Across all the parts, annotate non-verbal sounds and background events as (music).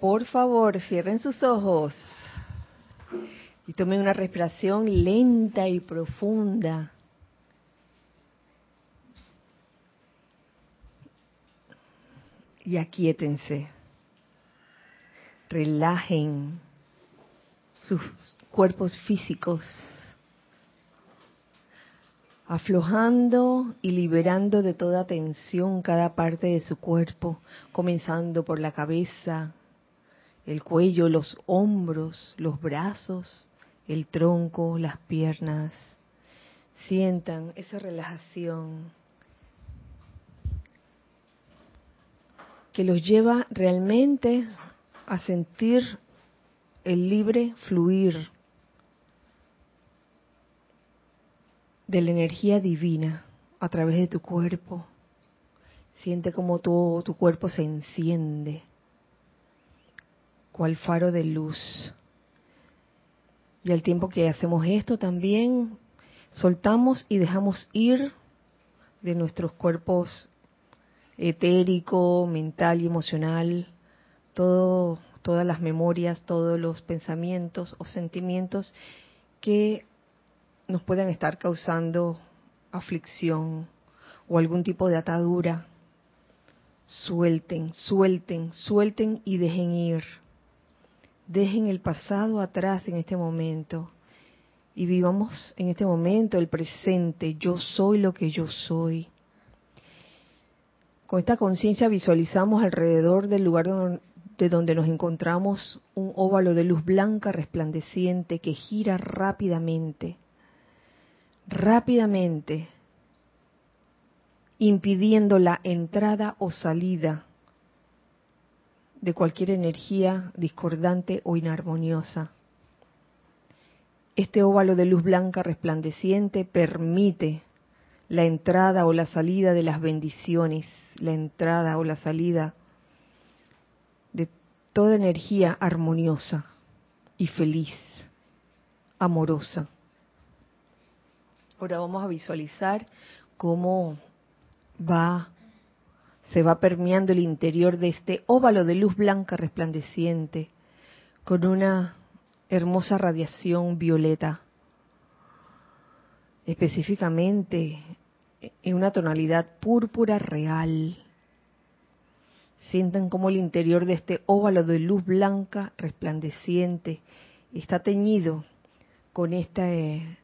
Por favor, cierren sus ojos y tomen una respiración lenta y profunda. Y aquíétense. Relajen sus cuerpos físicos, aflojando y liberando de toda tensión cada parte de su cuerpo, comenzando por la cabeza, el cuello, los hombros, los brazos, el tronco, las piernas. Sientan esa relajación que los lleva realmente a sentir el libre fluir de la energía divina a través de tu cuerpo. Siente como todo tu cuerpo se enciende, cual faro de luz. Y al tiempo que hacemos esto también soltamos y dejamos ir de nuestros cuerpos etérico, mental y emocional, todo todas las memorias, todos los pensamientos o sentimientos que nos puedan estar causando aflicción o algún tipo de atadura. Suelten, suelten, suelten y dejen ir. Dejen el pasado atrás en este momento y vivamos en este momento el presente. Yo soy lo que yo soy. Con esta conciencia visualizamos alrededor del lugar de donde nos encontramos un óvalo de luz blanca resplandeciente que gira rápidamente, rápidamente, impidiendo la entrada o salida de cualquier energía discordante o inarmoniosa. Este óvalo de luz blanca resplandeciente permite la entrada o la salida de las bendiciones, la entrada o la salida toda energía armoniosa y feliz, amorosa. Ahora vamos a visualizar cómo va se va permeando el interior de este óvalo de luz blanca resplandeciente con una hermosa radiación violeta, específicamente en una tonalidad púrpura real, Sientan como el interior de este óvalo de luz blanca resplandeciente está teñido con esta, eh,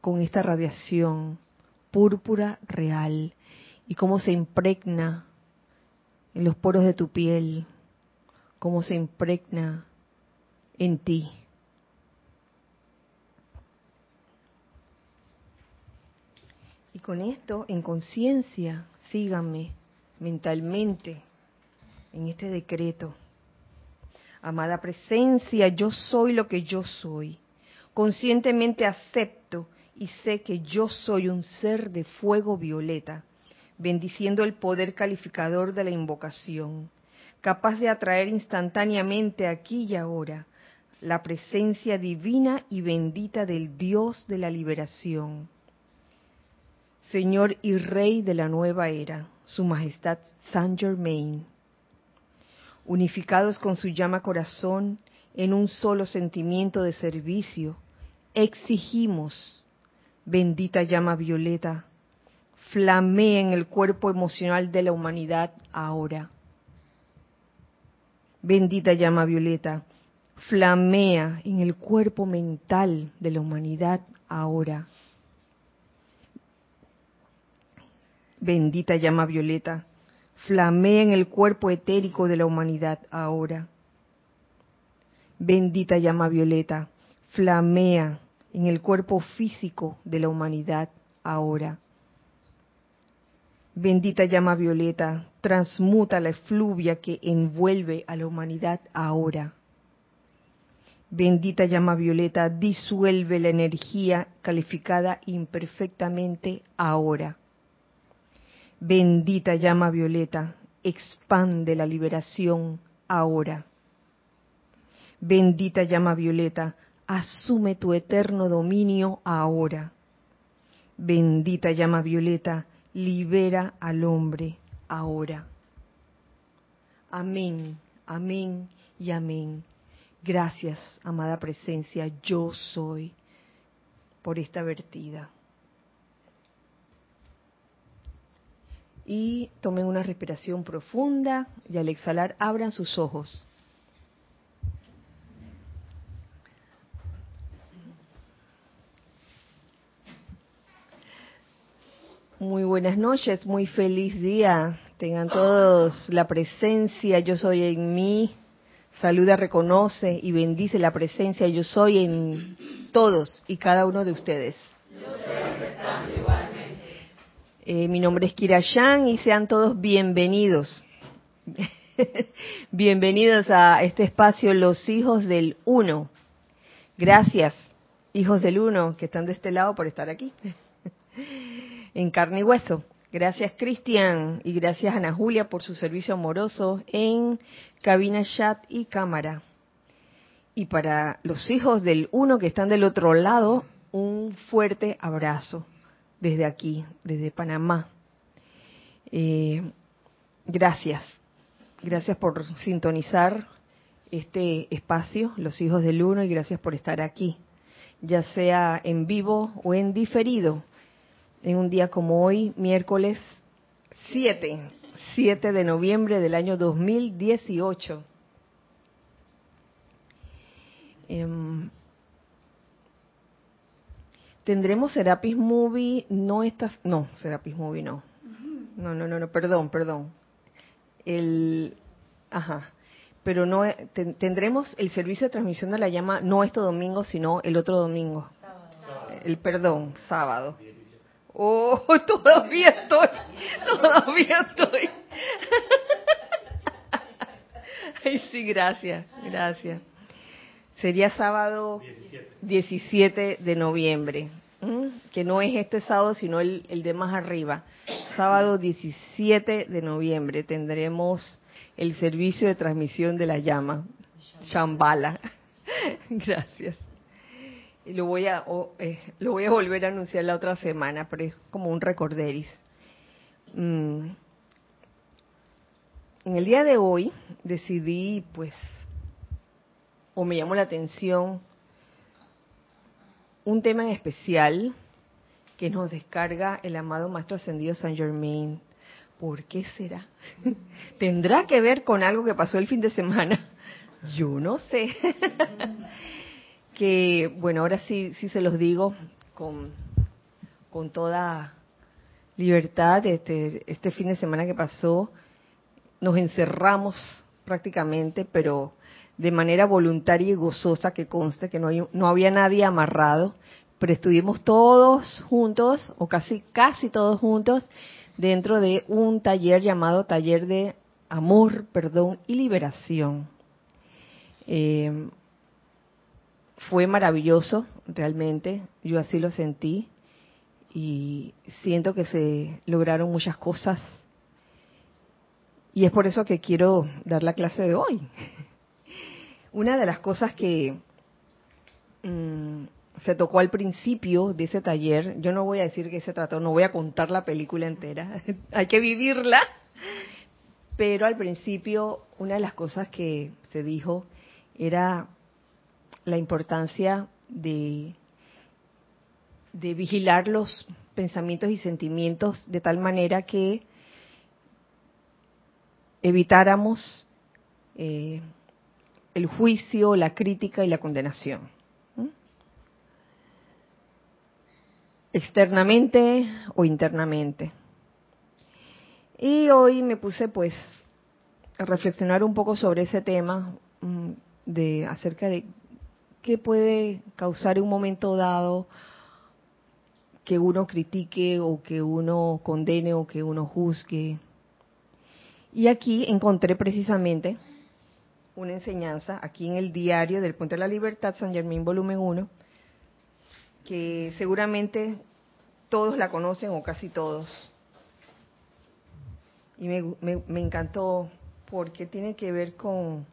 con esta radiación púrpura real y cómo se impregna en los poros de tu piel, cómo se impregna en ti. Y con esto, en conciencia, síganme mentalmente en este decreto. Amada presencia, yo soy lo que yo soy. Conscientemente acepto y sé que yo soy un ser de fuego violeta, bendiciendo el poder calificador de la invocación, capaz de atraer instantáneamente aquí y ahora la presencia divina y bendita del Dios de la liberación. Señor y Rey de la nueva era, Su Majestad Saint Germain unificados con su llama corazón en un solo sentimiento de servicio, exigimos, bendita llama violeta, flamea en el cuerpo emocional de la humanidad ahora. Bendita llama violeta, flamea en el cuerpo mental de la humanidad ahora. Bendita llama violeta, flamea en el cuerpo etérico de la humanidad ahora. Bendita llama violeta, flamea en el cuerpo físico de la humanidad ahora. Bendita llama violeta, transmuta la efluvia que envuelve a la humanidad ahora. Bendita llama violeta, disuelve la energía calificada imperfectamente ahora. Bendita llama violeta, expande la liberación ahora. Bendita llama violeta, asume tu eterno dominio ahora. Bendita llama violeta, libera al hombre ahora. Amén, amén y amén. Gracias, amada presencia, yo soy, por esta vertida. Y tomen una respiración profunda y al exhalar abran sus ojos. Muy buenas noches, muy feliz día. Tengan todos la presencia, yo soy en mí. Saluda, reconoce y bendice la presencia, yo soy en todos y cada uno de ustedes. Eh, mi nombre es Kira Yang y sean todos bienvenidos. (laughs) bienvenidos a este espacio Los Hijos del Uno. Gracias, hijos del Uno, que están de este lado por estar aquí (laughs) en carne y hueso. Gracias Cristian y gracias Ana Julia por su servicio amoroso en cabina chat y cámara. Y para los hijos del uno que están del otro lado, un fuerte abrazo desde aquí, desde Panamá. Eh, gracias, gracias por sintonizar este espacio, los hijos del uno, y gracias por estar aquí, ya sea en vivo o en diferido en un día como hoy, miércoles 7, 7 de noviembre del año 2018. Em, tendremos Serapis Movie, no está, no, Serapis Movie no. No, no, no, no, perdón, perdón. El, ajá. Pero no, tendremos el servicio de transmisión de la llama no este domingo, sino el otro domingo. El perdón, sábado. Oh, (laughs) todavía estoy, todavía estoy. (laughs) Ay, sí, gracias, gracias. Sería sábado 17, de noviembre, que no es este sábado, sino el, de más arriba. Sábado 17 de noviembre tendremos el servicio de transmisión de la llama, Chambala. (laughs) Gracias lo voy a eh, lo voy a volver a anunciar la otra semana, pero es como un recorderis. Mm. En el día de hoy decidí, pues, o me llamó la atención un tema en especial que nos descarga el amado Maestro Ascendido San Germain. ¿Por qué será? (laughs) ¿Tendrá que ver con algo que pasó el fin de semana? Yo no sé. (laughs) que, bueno, ahora sí, sí se los digo con, con toda libertad, este, este fin de semana que pasó, nos encerramos prácticamente, pero de manera voluntaria y gozosa, que conste que no, hay, no había nadie amarrado, pero estuvimos todos juntos, o casi, casi todos juntos, dentro de un taller llamado Taller de Amor, Perdón y Liberación. Eh, fue maravilloso, realmente, yo así lo sentí y siento que se lograron muchas cosas y es por eso que quiero dar la clase de hoy. (laughs) Una de las cosas que mm, se tocó al principio de ese taller, yo no voy a decir que se trató, no voy a contar la película entera, (laughs) hay que vivirla, pero al principio una de las cosas que se dijo era la importancia de, de vigilar los pensamientos y sentimientos de tal manera que evitáramos eh, el juicio, la crítica y la condenación. Externamente o internamente. Y hoy me puse pues a reflexionar un poco sobre ese tema mm, de acerca de ¿Qué puede causar en un momento dado que uno critique o que uno condene o que uno juzgue. Y aquí encontré precisamente una enseñanza, aquí en el diario del Puente de la Libertad, San Germán, volumen 1, que seguramente todos la conocen o casi todos. Y me, me encantó porque tiene que ver con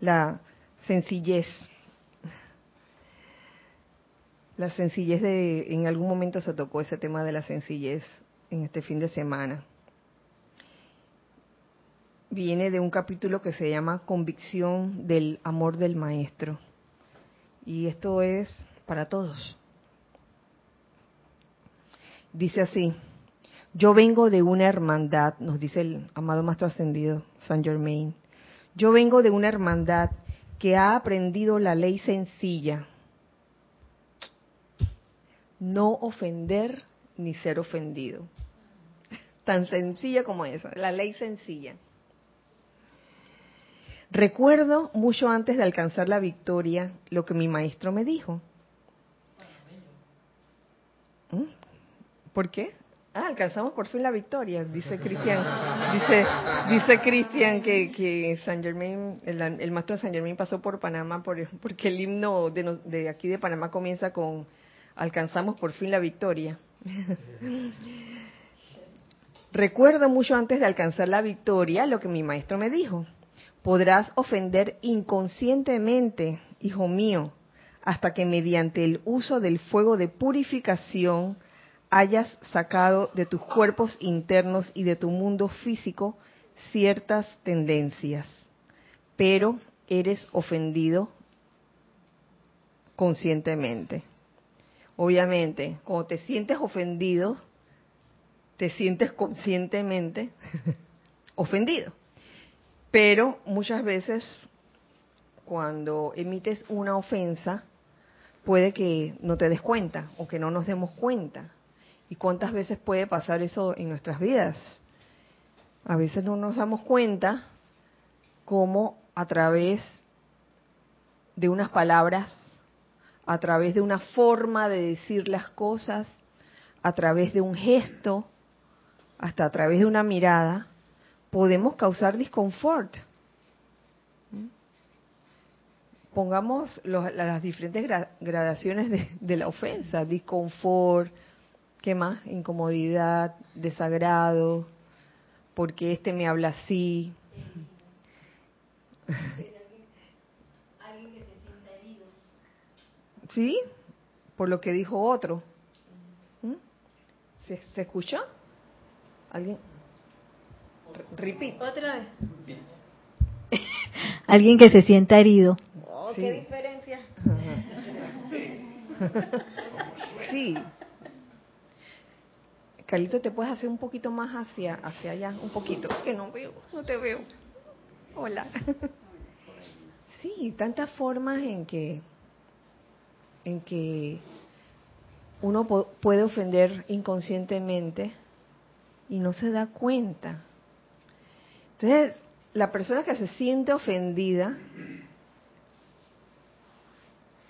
la sencillez la sencillez de, en algún momento se tocó ese tema de la sencillez en este fin de semana. viene de un capítulo que se llama Convicción del Amor del Maestro. Y esto es para todos. Dice así, yo vengo de una hermandad, nos dice el amado Maestro Ascendido, San Germain, yo vengo de una hermandad que ha aprendido la ley sencilla, no ofender ni ser ofendido. (laughs) Tan sencilla como eso, la ley sencilla. Recuerdo mucho antes de alcanzar la victoria lo que mi maestro me dijo. ¿Mm? ¿Por qué? Ah, alcanzamos por fin la victoria, dice Cristian. Dice, dice Cristian que, que San Germain, el, el, maestro de San Germain pasó por Panamá por, porque el himno de, de aquí de Panamá comienza con alcanzamos por fin la victoria. (laughs) Recuerdo mucho antes de alcanzar la victoria lo que mi maestro me dijo. Podrás ofender inconscientemente, hijo mío, hasta que mediante el uso del fuego de purificación hayas sacado de tus cuerpos internos y de tu mundo físico ciertas tendencias. Pero eres ofendido conscientemente. Obviamente, cuando te sientes ofendido, te sientes conscientemente (laughs) ofendido. Pero muchas veces cuando emites una ofensa, puede que no te des cuenta o que no nos demos cuenta. ¿Y cuántas veces puede pasar eso en nuestras vidas? A veces no nos damos cuenta cómo a través de unas palabras, a través de una forma de decir las cosas, a través de un gesto, hasta a través de una mirada, podemos causar disconfort. Pongamos las diferentes gradaciones de, de, la ofensa, disconfort, ¿qué más? Incomodidad, desagrado, porque este me habla así. Alguien que se sienta herido. ¿Sí? Por lo que dijo otro. ¿Mm? ¿Se, ¿Se escuchó? ¿Alguien? Repeat. Otra vez. (laughs) Alguien que se sienta herido. Oh, ¿Qué diferencia? sí. Carlito, ¿te puedes hacer un poquito más hacia, hacia allá? Un poquito. Que no veo, no te veo. Hola. (laughs) Sí, tantas formas en que, en que uno puede ofender inconscientemente y no se da cuenta. Entonces, la persona que se siente ofendida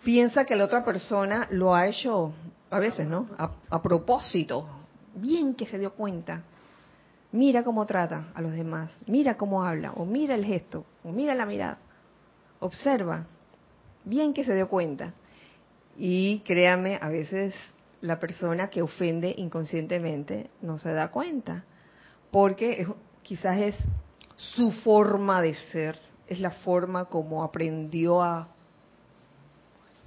piensa que la otra persona lo ha hecho, a veces, ¿no? A, propósito. Bien que se dio cuenta. Mira cómo trata a los demás, mira cómo habla, o mira el gesto, o mira la mirada. Observa. Bien que se dio cuenta. Y créame, a veces la persona que ofende inconscientemente no se da cuenta, porque es, quizás es su forma de ser, es la forma como aprendió a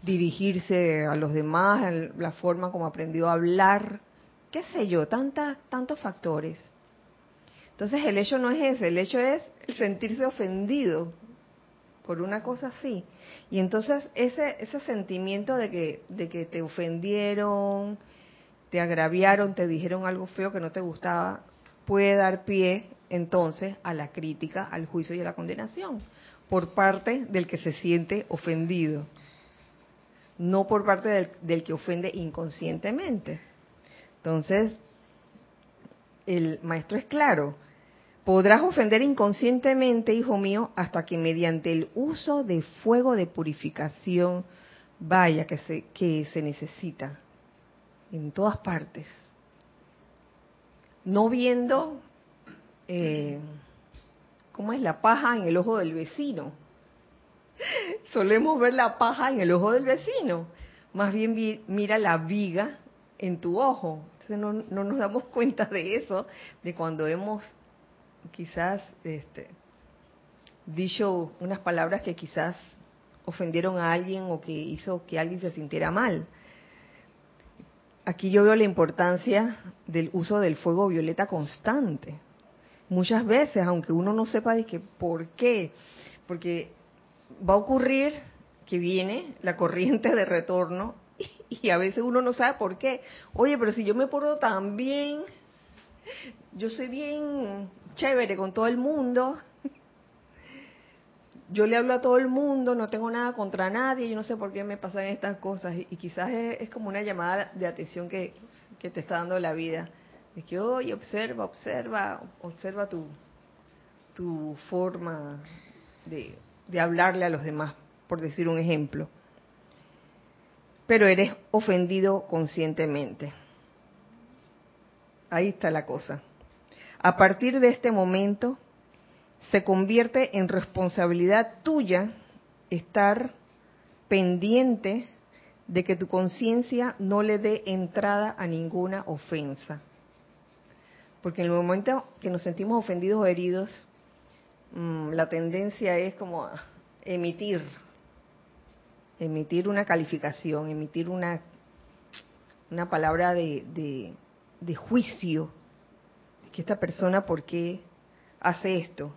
dirigirse a los demás, la forma como aprendió a hablar, qué sé yo, tantos factores. Entonces el hecho no es ese, el hecho es sentirse ofendido por una cosa así. Y entonces ese, ese sentimiento de que, de que te ofendieron, te agraviaron, te dijeron algo feo que no te gustaba, puede dar pie entonces a la crítica, al juicio y a la condenación por parte del que se siente ofendido, no por parte del, del que ofende inconscientemente. Entonces, el maestro es claro, podrás ofender inconscientemente, hijo mío, hasta que mediante el uso de fuego de purificación vaya que se, que se necesita en todas partes, no viendo eh, cómo es la paja en el ojo del vecino. (laughs) Solemos ver la paja en el ojo del vecino, más bien mira la viga en tu ojo. Entonces no, no nos damos cuenta de eso, de cuando hemos quizás este, dicho unas palabras que quizás ofendieron a alguien o que hizo que alguien se sintiera mal. Aquí yo veo la importancia del uso del fuego violeta constante, muchas veces, aunque uno no sepa de qué, por qué, porque va a ocurrir que viene la corriente de retorno (laughs) y, a veces uno no sabe por qué. Oye, pero si yo me porto tan bien, yo soy bien chévere con todo el mundo, yo le hablo a todo el mundo, no tengo nada contra nadie, yo no sé por qué me pasan estas cosas. Y, quizás es, como una llamada de atención que, te está dando la vida. Es que, oye, observa, observa, observa tu, tu forma de, de hablarle a los demás, por decir un ejemplo. Pero eres ofendido conscientemente. Ahí está la cosa. A partir de este momento, se convierte en responsabilidad tuya estar pendiente de que tu conciencia no le dé entrada a ninguna ofensa. Porque en el momento que nos sentimos ofendidos o heridos, mm, la tendencia es como emitir, emitir una calificación, emitir una, una palabra de, de, de juicio. Que esta persona, ¿por qué hace esto?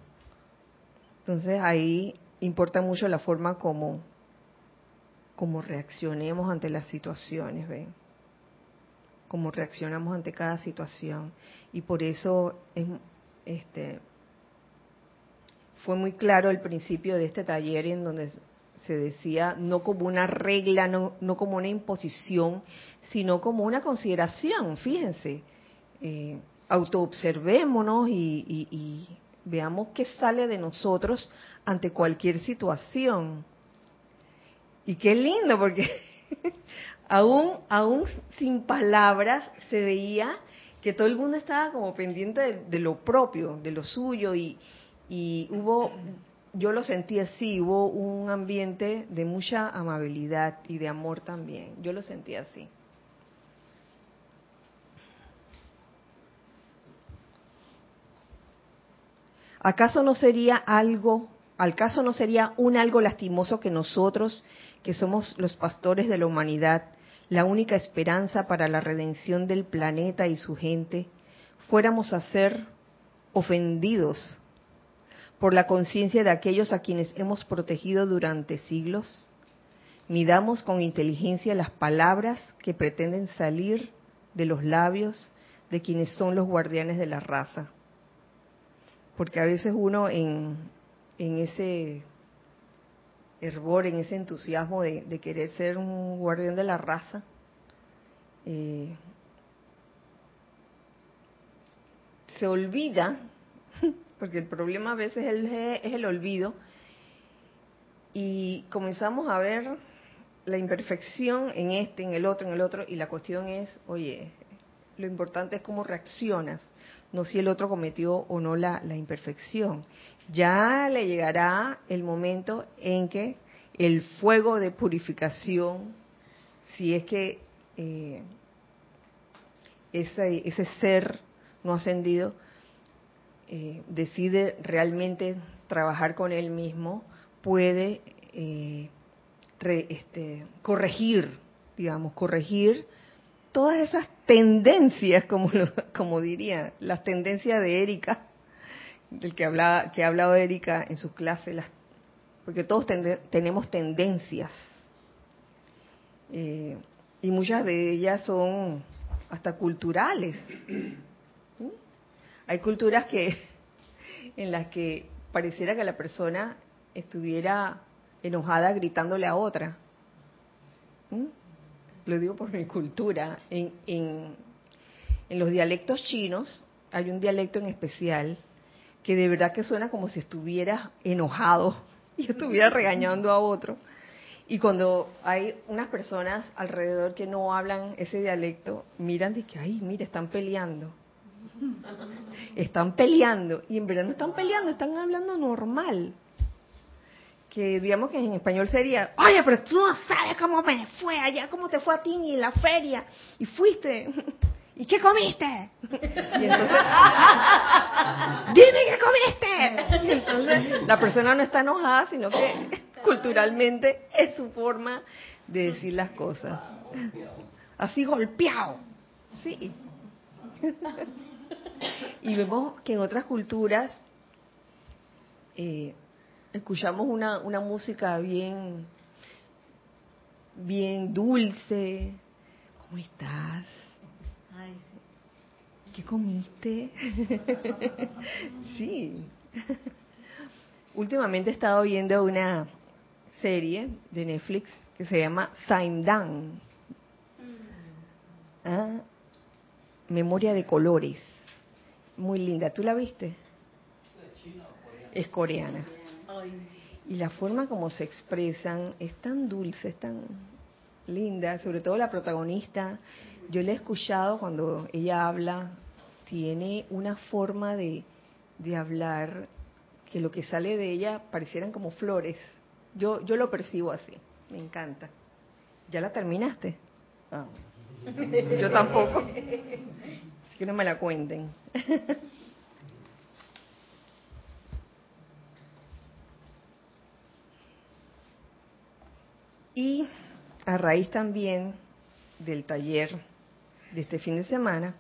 Entonces ahí importa mucho la forma como, como reaccionemos ante las situaciones, ¿ven? Cómo reaccionamos ante cada situación. Y por eso es, este, fue muy claro el principio de este taller en donde se decía no como una regla, no, no como una imposición, sino como una consideración, fíjense. Eh, autoobservémonos y, Veamos qué sale de nosotros ante cualquier situación. Y qué lindo, porque (laughs) aún, aún sin palabras se veía que todo el mundo estaba como pendiente de, lo propio, de lo suyo, y, y hubo, yo lo sentí así, hubo un ambiente de mucha amabilidad y de amor también. Yo lo sentí así. ¿Acaso no sería algo, al caso no sería un algo lastimoso que nosotros, que somos los pastores de la humanidad, la única esperanza para la redención del planeta y su gente, fuéramos a ser ofendidos por la conciencia de aquellos a quienes hemos protegido durante siglos? Midamos con inteligencia las palabras que pretenden salir de los labios de quienes son los guardianes de la raza porque a veces uno en, ese hervor, en ese entusiasmo de, querer ser un guardián de la raza, eh, se olvida, porque el problema a veces es el olvido, y comenzamos a ver la imperfección en este, en el otro, en el otro, y la cuestión es, oye, lo importante es cómo reaccionas no si el otro cometió o no la, imperfección. Ya le llegará el momento en que el fuego de purificación, si es que eh, ese, ese, ser no ascendido eh, decide realmente trabajar con él mismo, puede eh, este, corregir, digamos, corregir todas esas tendencias, como, como diría, las tendencias de Erika, del que, hablaba, que ha hablado Erika en su clase, las, porque todos tenemos tendencias. Eh, y muchas de ellas son hasta culturales. Hay culturas que en las que pareciera que la persona estuviera enojada gritándole a otra lo digo por mi cultura, en, en, los dialectos chinos hay un dialecto en especial que de verdad que suena como si estuviera enojado y estuviera regañando a otro. Y cuando hay unas personas alrededor que no hablan ese dialecto, miran de que, ay, mira, están peleando. Están peleando. Y en verdad no están peleando, están hablando normal que digamos que en español sería, oye, pero tú no sabes cómo me fue allá, cómo te fue a ti en la feria, y fuiste, (laughs) ¿y qué comiste? Y entonces, (laughs) dime qué comiste. Entonces la persona no está enojada, sino que (laughs) culturalmente es su forma de decir las cosas. Así golpeado, sí. Y vemos que en otras culturas eh, escuchamos una, una música bien, bien dulce. ¿Cómo estás? ¿Qué comiste? sí. Últimamente he estado viendo una serie de Netflix que se llama Dan. Ah, Memoria de colores. Muy linda. ¿Tú la viste? Es coreana. Y la forma como se expresan es tan dulce, es tan linda, sobre todo la protagonista. Yo la he escuchado cuando ella habla, tiene una forma de, de hablar que lo que sale de ella parecieran como flores. Yo, yo lo percibo así, me encanta. ¿Ya la terminaste? Ah. Yo tampoco. Que no me la cuenten. (laughs) Y a raíz también del taller de este fin de semana,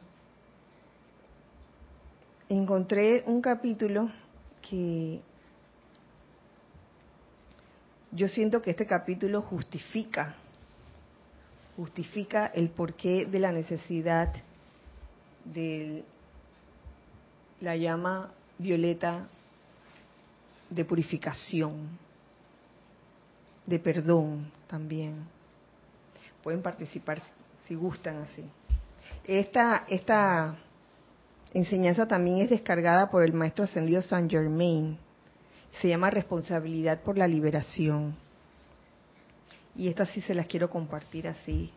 encontré un capítulo que yo siento que este capítulo justifica, justifica el porqué de la necesidad de la llama violeta de purificación, de perdón también. Pueden participar si gustan así. Esta, esta enseñanza también es descargada por el maestro ascendido Saint Germain. Se llama responsabilidad por la liberación. Y esta sí se las quiero compartir así,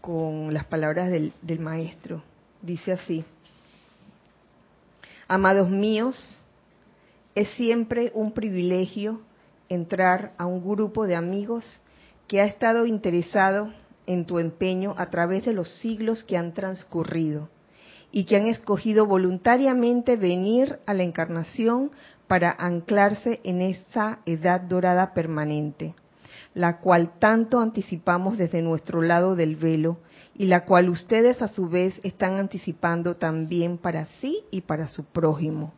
con las palabras del, del maestro. Dice así, amados míos, es siempre un privilegio entrar a un grupo de amigos que ha estado interesado en tu empeño a través de los siglos que han transcurrido y que han escogido voluntariamente venir a la encarnación para anclarse en esa edad dorada permanente, la cual tanto anticipamos desde nuestro lado del velo y la cual ustedes a su vez están anticipando también para sí y para su prójimo.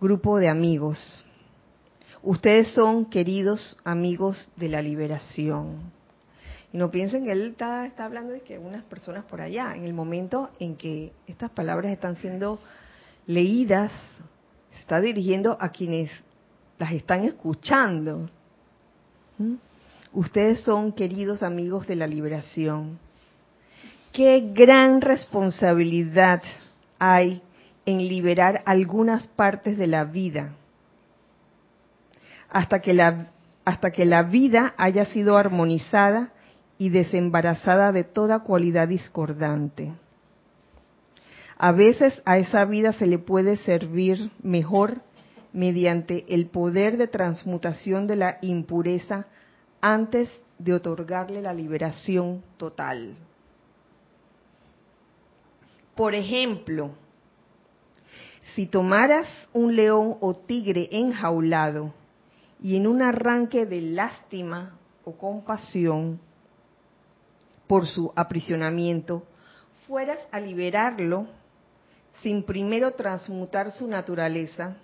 Grupo de amigos. Ustedes son queridos amigos de la liberación. Y no piensen que él está, está hablando de que unas personas por allá, en el momento en que estas palabras están siendo leídas, se está dirigiendo a quienes las están escuchando. Ustedes son queridos amigos de la liberación. Qué gran responsabilidad hay en liberar algunas partes de la vida hasta que la, hasta que la vida haya sido armonizada y desembarazada de toda cualidad discordante. A veces a esa vida se le puede servir mejor mediante el poder de transmutación de la impureza antes de otorgarle la liberación total. Por ejemplo, si tomaras un león o tigre enjaulado y en un arranque de lástima o compasión por su aprisionamiento, fueras a liberarlo sin primero transmutar su naturaleza,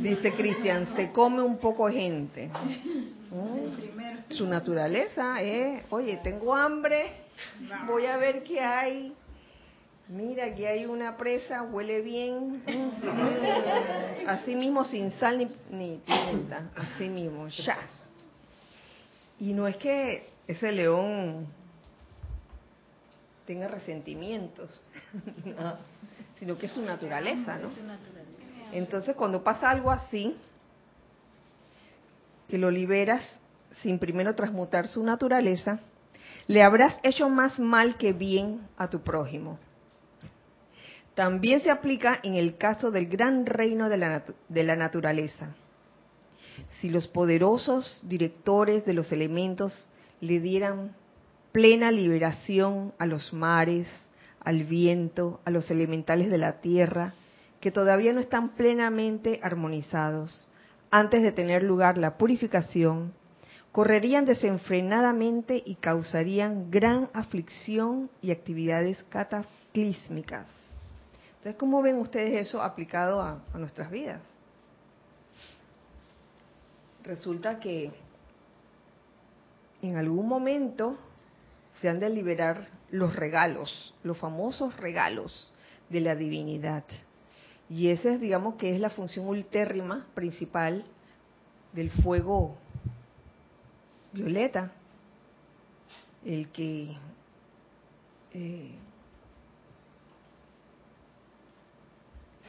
dice Cristian, se come un poco gente. Su naturaleza es, oye, tengo hambre, voy a ver qué hay. Mira, aquí hay una presa, huele bien. Así mismo, sin sal ni, ni pimienta. Así mismo, ya. Y no es que ese león tenga resentimientos, (laughs) sino que es su naturaleza, ¿no? Entonces, cuando pasa algo así, que lo liberas sin primero transmutar su naturaleza, le habrás hecho más mal que bien a tu prójimo. También se aplica en el caso del gran reino de la, de la naturaleza. Si los poderosos directores de los elementos le dieran plena liberación a los mares, al viento, a los elementales de la tierra, que todavía no están plenamente armonizados, antes de tener lugar la purificación, correrían desenfrenadamente y causarían gran aflicción y actividades cataclísmicas. Entonces, ¿cómo ven ustedes eso aplicado a, a nuestras vidas? Resulta que en algún momento se han de liberar los regalos, los famosos regalos de la divinidad. Y esa es, digamos, que es la función ultérrima principal del fuego violeta, el que eh,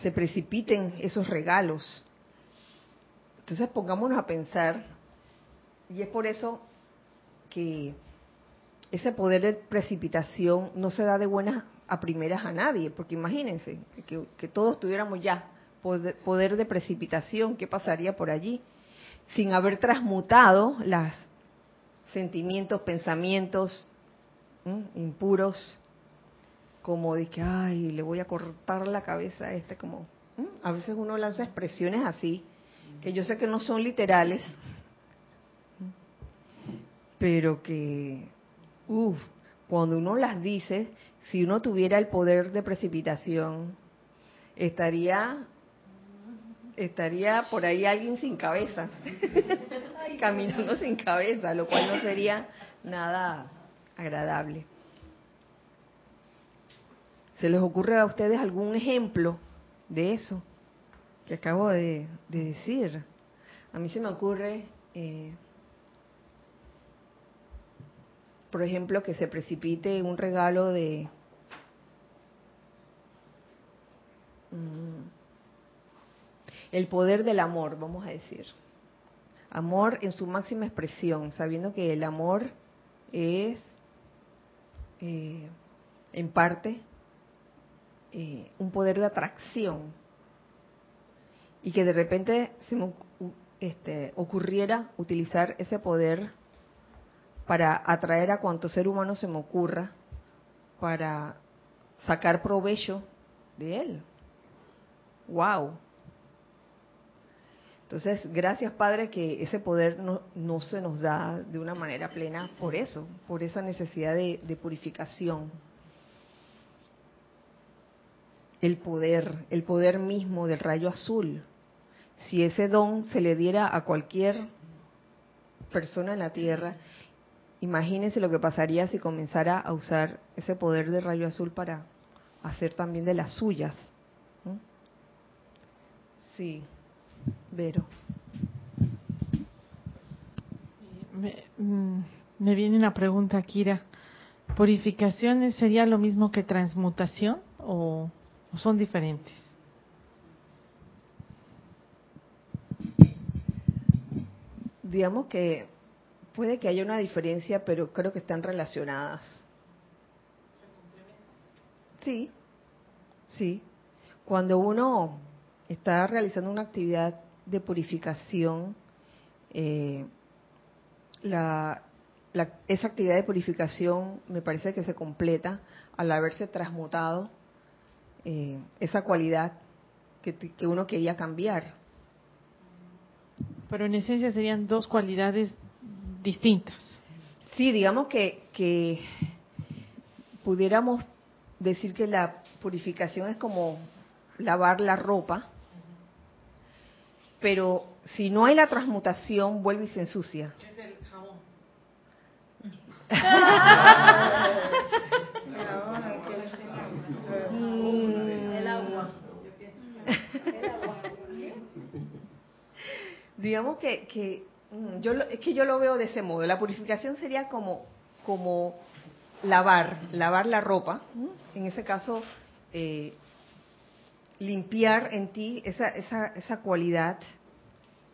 se precipiten esos regalos. Entonces pongámonos a pensar, y es por eso que ese poder de precipitación no se da de buenas a primeras a nadie, porque imagínense que, todos tuviéramos ya poder, de precipitación, ¿qué pasaría por allí? Sin haber transmutado los sentimientos, pensamientos impuros, como de que, ay, le voy a cortar la cabeza a este, como, a veces uno lanza expresiones así, que yo sé que no son literales, pero que, uff, cuando uno las dice, si uno tuviera el poder de precipitación, estaría estaría por ahí alguien sin cabeza, (laughs) caminando sin cabeza, lo cual no sería nada agradable. ¿Se les ocurre a ustedes algún ejemplo de eso que acabo de, decir? A mí se me ocurre, eh, por ejemplo, que se precipite un regalo de Mm. el poder del amor, vamos a decir. Amor en su máxima expresión, sabiendo que el amor es, eh, en parte, eh, un poder de atracción. Y que de repente se me este, ocurriera utilizar ese poder para atraer a cuanto ser humano se me ocurra, para sacar provecho de él. ¡Wow! Entonces, gracias Padre que ese poder no, no, se nos da de una manera plena por eso, por esa necesidad de, de purificación. El poder, el poder mismo del rayo azul. Si ese don se le diera a cualquier persona en la Tierra, imagínense lo que pasaría si comenzara a usar ese poder del rayo azul para hacer también de las suyas. Sí, Vero. Mm, me, viene una pregunta, Kira. ¿Purificaciones sería lo mismo que transmutación o, son diferentes? Digamos que puede que haya una diferencia, pero creo que están relacionadas. Sí, sí. Cuando uno está realizando una actividad de purificación, eh, esa actividad de purificación me parece que se completa al haberse transmutado eh, esa cualidad que, uno quería cambiar. Pero en esencia serían dos cualidades distintas. Sí, digamos que, que pudiéramos decir que la purificación es como lavar la ropa pero si no hay la transmutación, vuelve y se ensucia. ¿Qué es el jabón? el agua. (laughs) Digamos que, que mm, yo es que yo lo veo de ese modo. La purificación sería como como lavar, lavar la ropa. En ese caso, eh, limpiar en ti esa, esa, esa cualidad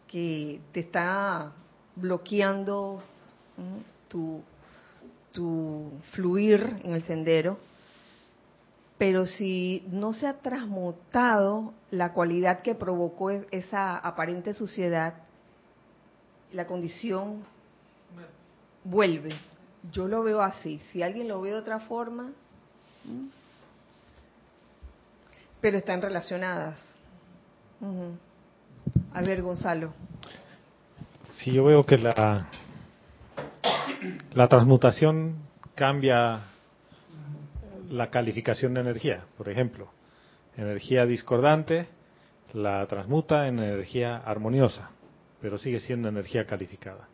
que te está bloqueando tu, tu fluir en el sendero, pero si no se ha transmutado la cualidad que provocó e, esa aparente suciedad, la condición vuelve. Yo lo veo así. Si alguien lo ve de otra forma, pero están relacionadas. A ver, Gonzalo. Sí, yo veo que la, La transmutación cambia la calificación de energía. Por ejemplo, energía discordante la transmuta en energía armoniosa, pero sigue siendo energía calificada.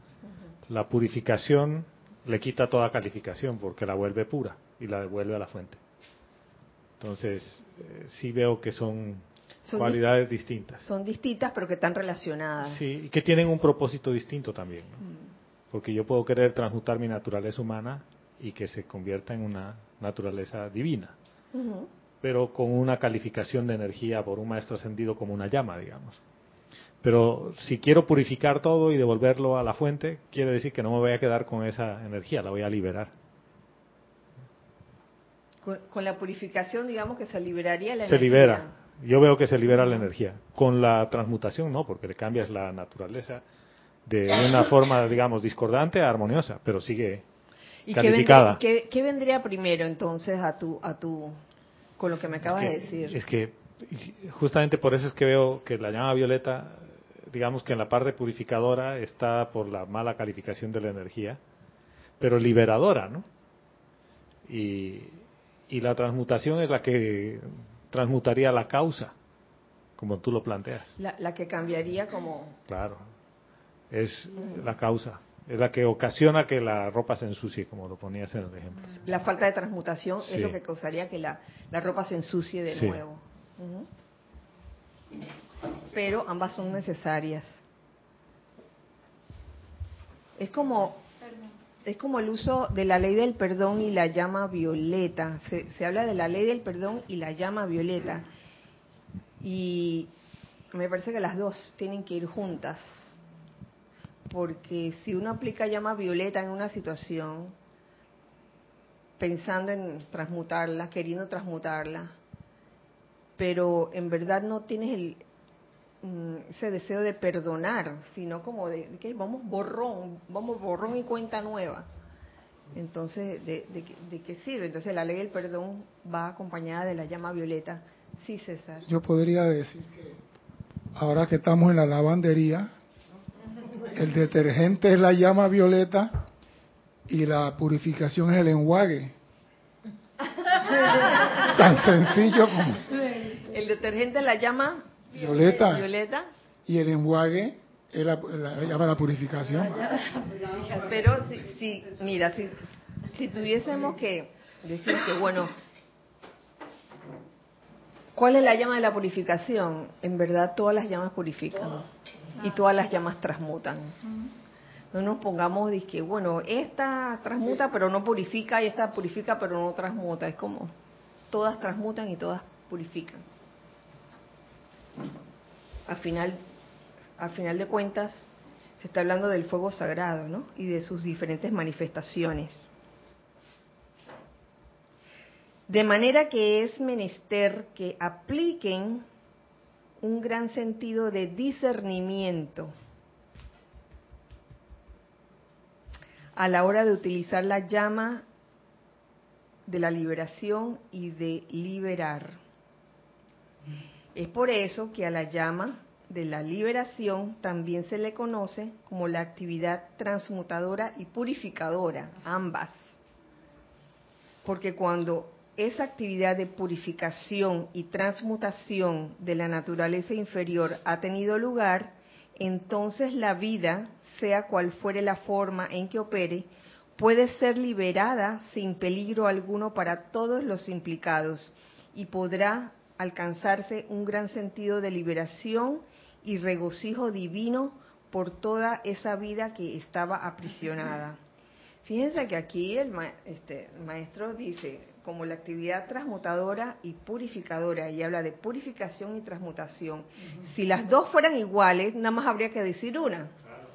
La purificación le quita toda calificación porque la vuelve pura y la devuelve a la fuente. Entonces, eh, sí veo que son, Son cualidades distintas. Son distintas, pero que están relacionadas. Sí, y que tienen un propósito distinto también. ¿no? Porque yo puedo querer transmutar mi naturaleza humana y que se convierta en una naturaleza divina, pero con una calificación de energía por un maestro ascendido como una llama, digamos. Pero si quiero purificar todo y devolverlo a la fuente, quiere decir que no me voy a quedar con esa energía, la voy a liberar. Con, con la purificación, digamos que se liberaría la Se energía. libera. Yo veo que se libera la energía. Con la transmutación no, porque le cambias la naturaleza de una (laughs) forma, digamos, discordante a armoniosa, pero sigue ¿Y qué vendría, calificada. qué- qué vendría primero entonces a tu, a tu, con lo que me acabas de que- decir? Es que justamente por eso es que veo que la llama violeta, digamos que en la parte purificadora está por la mala calificación de la energía, pero liberadora, ¿no? Y, y la transmutación es la que transmutaría la causa, como tú lo planteas. La, la que cambiaría como... Claro, es la causa, es la que ocasiona que la ropa se ensucie, como lo ponías en el ejemplo. La falta de transmutación Sí. es lo que causaría que la, la ropa se ensucie de Sí. nuevo. Pero ambas son necesarias. Es como es como el uso de la ley del perdón y la llama violeta. Se, se habla de la ley del perdón y la llama violeta. Y me parece que las dos tienen que ir juntas. Porque si uno aplica llama violeta en una situación, pensando en transmutarla, queriendo transmutarla, pero en verdad no tienes el, mm, ese deseo de perdonar, sino como de, que vamos borrón, vamos borrón y cuenta nueva. Entonces, ¿de, de, de qué sirve? Entonces, la ley del perdón va acompañada de la llama violeta. Sí, César. Yo podría decir que ahora que estamos en la lavandería, el detergente es la llama violeta y la purificación es el enjuague. (laughs) Tan sencillo como El detergente la llama violeta violeta, y el enjuague es la, la llama la purificación. pero si, si mira, si, si tuviésemos que decir que, bueno, ¿cuál es la llama de la purificación? En verdad, todas las llamas purifican y todas las llamas transmutan. No nos pongamos, que bueno, esta transmuta pero no purifica y esta purifica pero no transmuta. Es como, todas transmutan y todas purifican. Al final, al final de cuentas, se está hablando del fuego sagrado, ¿no? Y de sus diferentes manifestaciones. De manera que es menester que apliquen un gran sentido de discernimiento a la hora de utilizar la llama de la liberación y de liberar. Es por eso que a la llama de la liberación también se le conoce como la actividad transmutadora y purificadora, ambas. Porque cuando esa actividad de purificación y transmutación de la naturaleza inferior ha tenido lugar, entonces la vida, sea cual fuere la forma en que opere, puede ser liberada sin peligro alguno para todos los implicados y podrá alcanzarse un gran sentido de liberación y regocijo divino por toda esa vida que estaba aprisionada. Fíjense que aquí el, ma- este, el maestro dice como la actividad transmutadora y purificadora y habla de purificación y transmutación. Si las dos fueran iguales, nada más habría que decir una.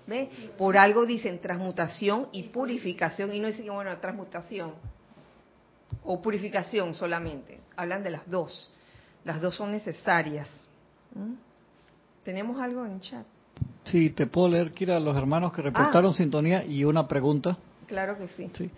¿Ve? Por algo dicen transmutación y purificación y no dicen, bueno, transmutación o purificación solamente. Hablan de las dos. Las dos son necesarias. ¿Mm? ¿Tenemos algo en chat? Sí, te puedo leer, Kira, los hermanos que reportaron sintonía y una pregunta. Claro que sí. Sí.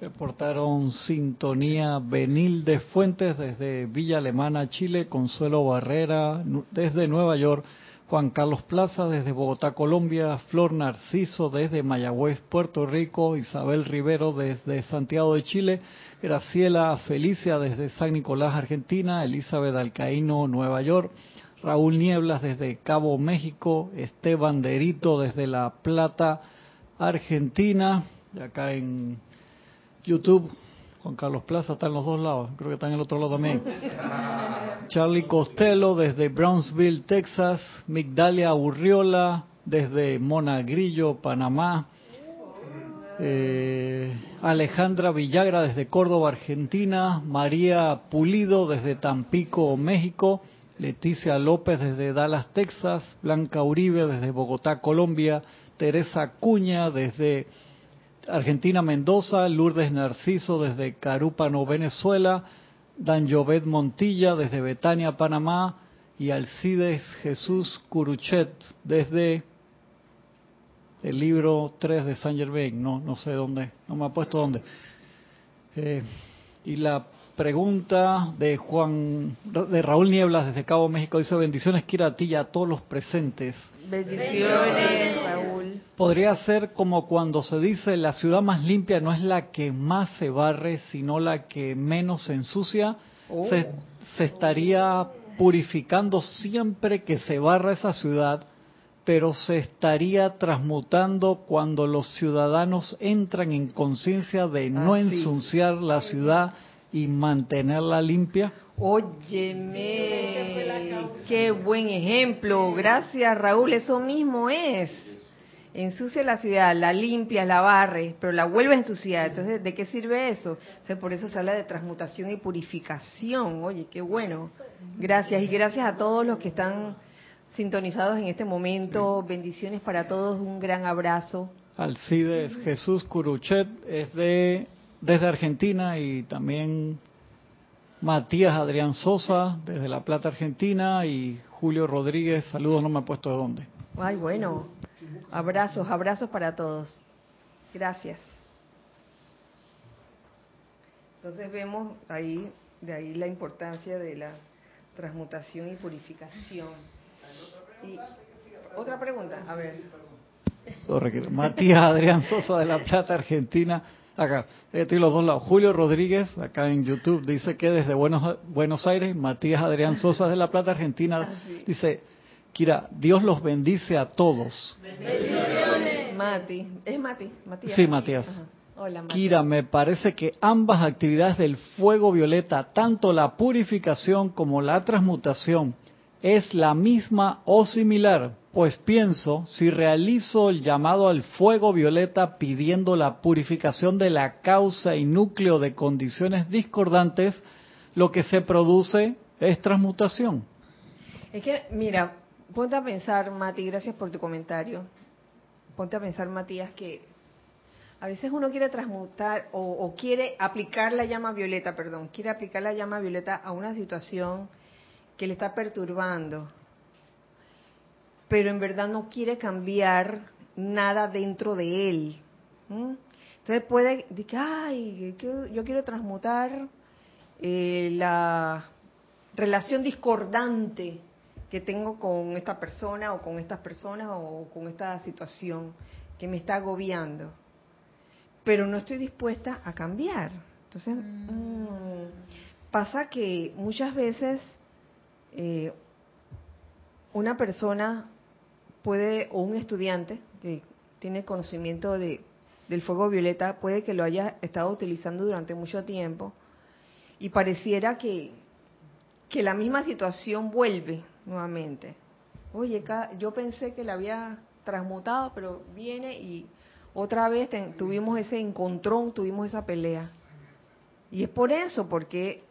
Reportaron sintonía Benil de Fuentes desde Villa Alemana, Chile, Consuelo Barrera desde Nueva York, Juan Carlos Plaza desde Bogotá, Colombia, Flor Narciso desde Mayagüez, Puerto Rico, Isabel Rivero desde Santiago de Chile, Graciela Felicia desde San Nicolás, Argentina, Elizabeth Alcaíno, Nueva York, Raúl Nieblas desde Cabo México, Esteban Derito desde La Plata, Argentina, acá en YouTube, Juan Carlos Plaza está en los dos lados, creo que está en el otro lado también. (laughs) Charlie Costello desde Brownsville, Texas, Migdalia Urriola desde Monagrillo, Panamá, eh, Alejandra Villagra desde Córdoba, Argentina, María Pulido desde Tampico, México, Leticia López desde Dallas, Texas, Blanca Uribe desde Bogotá, Colombia, Teresa Cuña desde Argentina, Mendoza, Lourdes Narciso desde Carúpano, Venezuela, Dan Jovet Montilla desde Betania, Panamá, y Alcides Jesús Curuchet desde el libro 3 de Saint Germain, no, no sé dónde, no me ha puesto dónde. Eh, y la pregunta de Juan, de Raúl Nieblas desde Cabo México dice bendiciones quiero a ti y a todos los presentes. Bendiciones, Raúl. Podría ser como cuando se dice la ciudad más limpia no es la que más se barre, sino la que menos se ensucia. Oh. Se, se estaría purificando siempre que se barra esa ciudad, pero se estaría transmutando cuando los ciudadanos entran en conciencia de no ensuciar la ciudad y mantenerla limpia. Óyeme, qué buen ejemplo. Gracias, Raúl. Eso mismo es. Ensucia la ciudad, la limpia, la barre, pero la vuelve a ensuciar. Entonces, ¿de qué sirve eso? O sea, por eso se habla de transmutación y purificación. Oye, qué bueno. Gracias. Y gracias a todos los que están sintonizados en este momento. Bendiciones para todos. Un gran abrazo. Alcides Jesús Curuchet es de desde Argentina y también Matías Adrián Sosa desde La Plata, Argentina y Julio Rodríguez, saludos, no me ha puesto de dónde. Ay, bueno. Abrazos, abrazos para todos. Gracias. Entonces vemos ahí, de ahí la importancia de la transmutación y purificación. Y, otra pregunta, a ver. Matías Adrián Sosa de La Plata, Argentina. Acá, estoy los dos lados. Julio Rodríguez, acá en YouTube, dice que desde Buenos, Buenos Aires, Matías Adrián Sosa de La Plata, Argentina, dice, Kira, Dios los bendice a todos. Mati, ¿es Mati? Matías. Sí, Matías. Ajá. Hola, Mati. Kira, me parece que ambas actividades del fuego violeta, tanto la purificación como la transmutación, es la misma o similar, pues pienso, si realizo el llamado al fuego violeta pidiendo la purificación de la causa y núcleo de condiciones discordantes, lo que se produce es transmutación. Es que, mira, ponte a pensar, Mati, gracias por tu comentario. Ponte a pensar, Matías, que a veces uno quiere transmutar o, quiere aplicar la llama violeta, perdón, quiere aplicar la llama violeta a una situación que le está perturbando, pero en verdad no quiere cambiar nada dentro de él. Entonces puede decir, ay, yo quiero transmutar eh, la relación discordante que tengo con esta persona o con estas personas o con esta situación que me está agobiando, pero no estoy dispuesta a cambiar. Entonces, mm, pasa que muchas veces eh, una persona puede, o un estudiante que tiene conocimiento de, del fuego violeta, puede que lo haya estado utilizando durante mucho tiempo y pareciera que, que la misma situación vuelve nuevamente. Oye, yo pensé que la había transmutado, pero viene y otra vez tuvimos ese encontrón, tuvimos esa pelea. Y es por eso, porque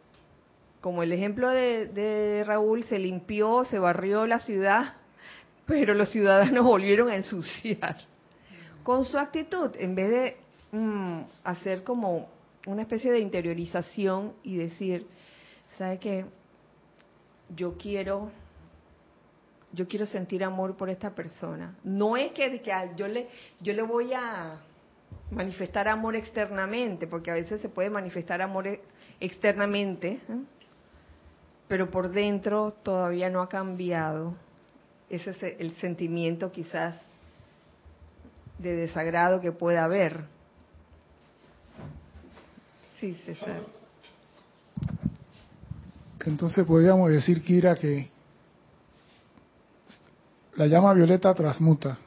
como el ejemplo de, de Raúl, se limpió, se barrió la ciudad, (laughs) pero los ciudadanos volvieron a ensuciar. Con su actitud, en vez de mm, hacer como una especie de interiorización y decir, ¿sabe qué? Yo quiero, yo quiero sentir amor por esta persona. No es que, que ah, yo le, yo le voy a manifestar amor externamente, porque a veces se puede manifestar amor e- externamente, ¿eh? pero por dentro todavía no ha cambiado ese es el sentimiento quizás de desagrado que pueda haber. Sí, César. Entonces podríamos decir, Kira, que la llama violeta transmuta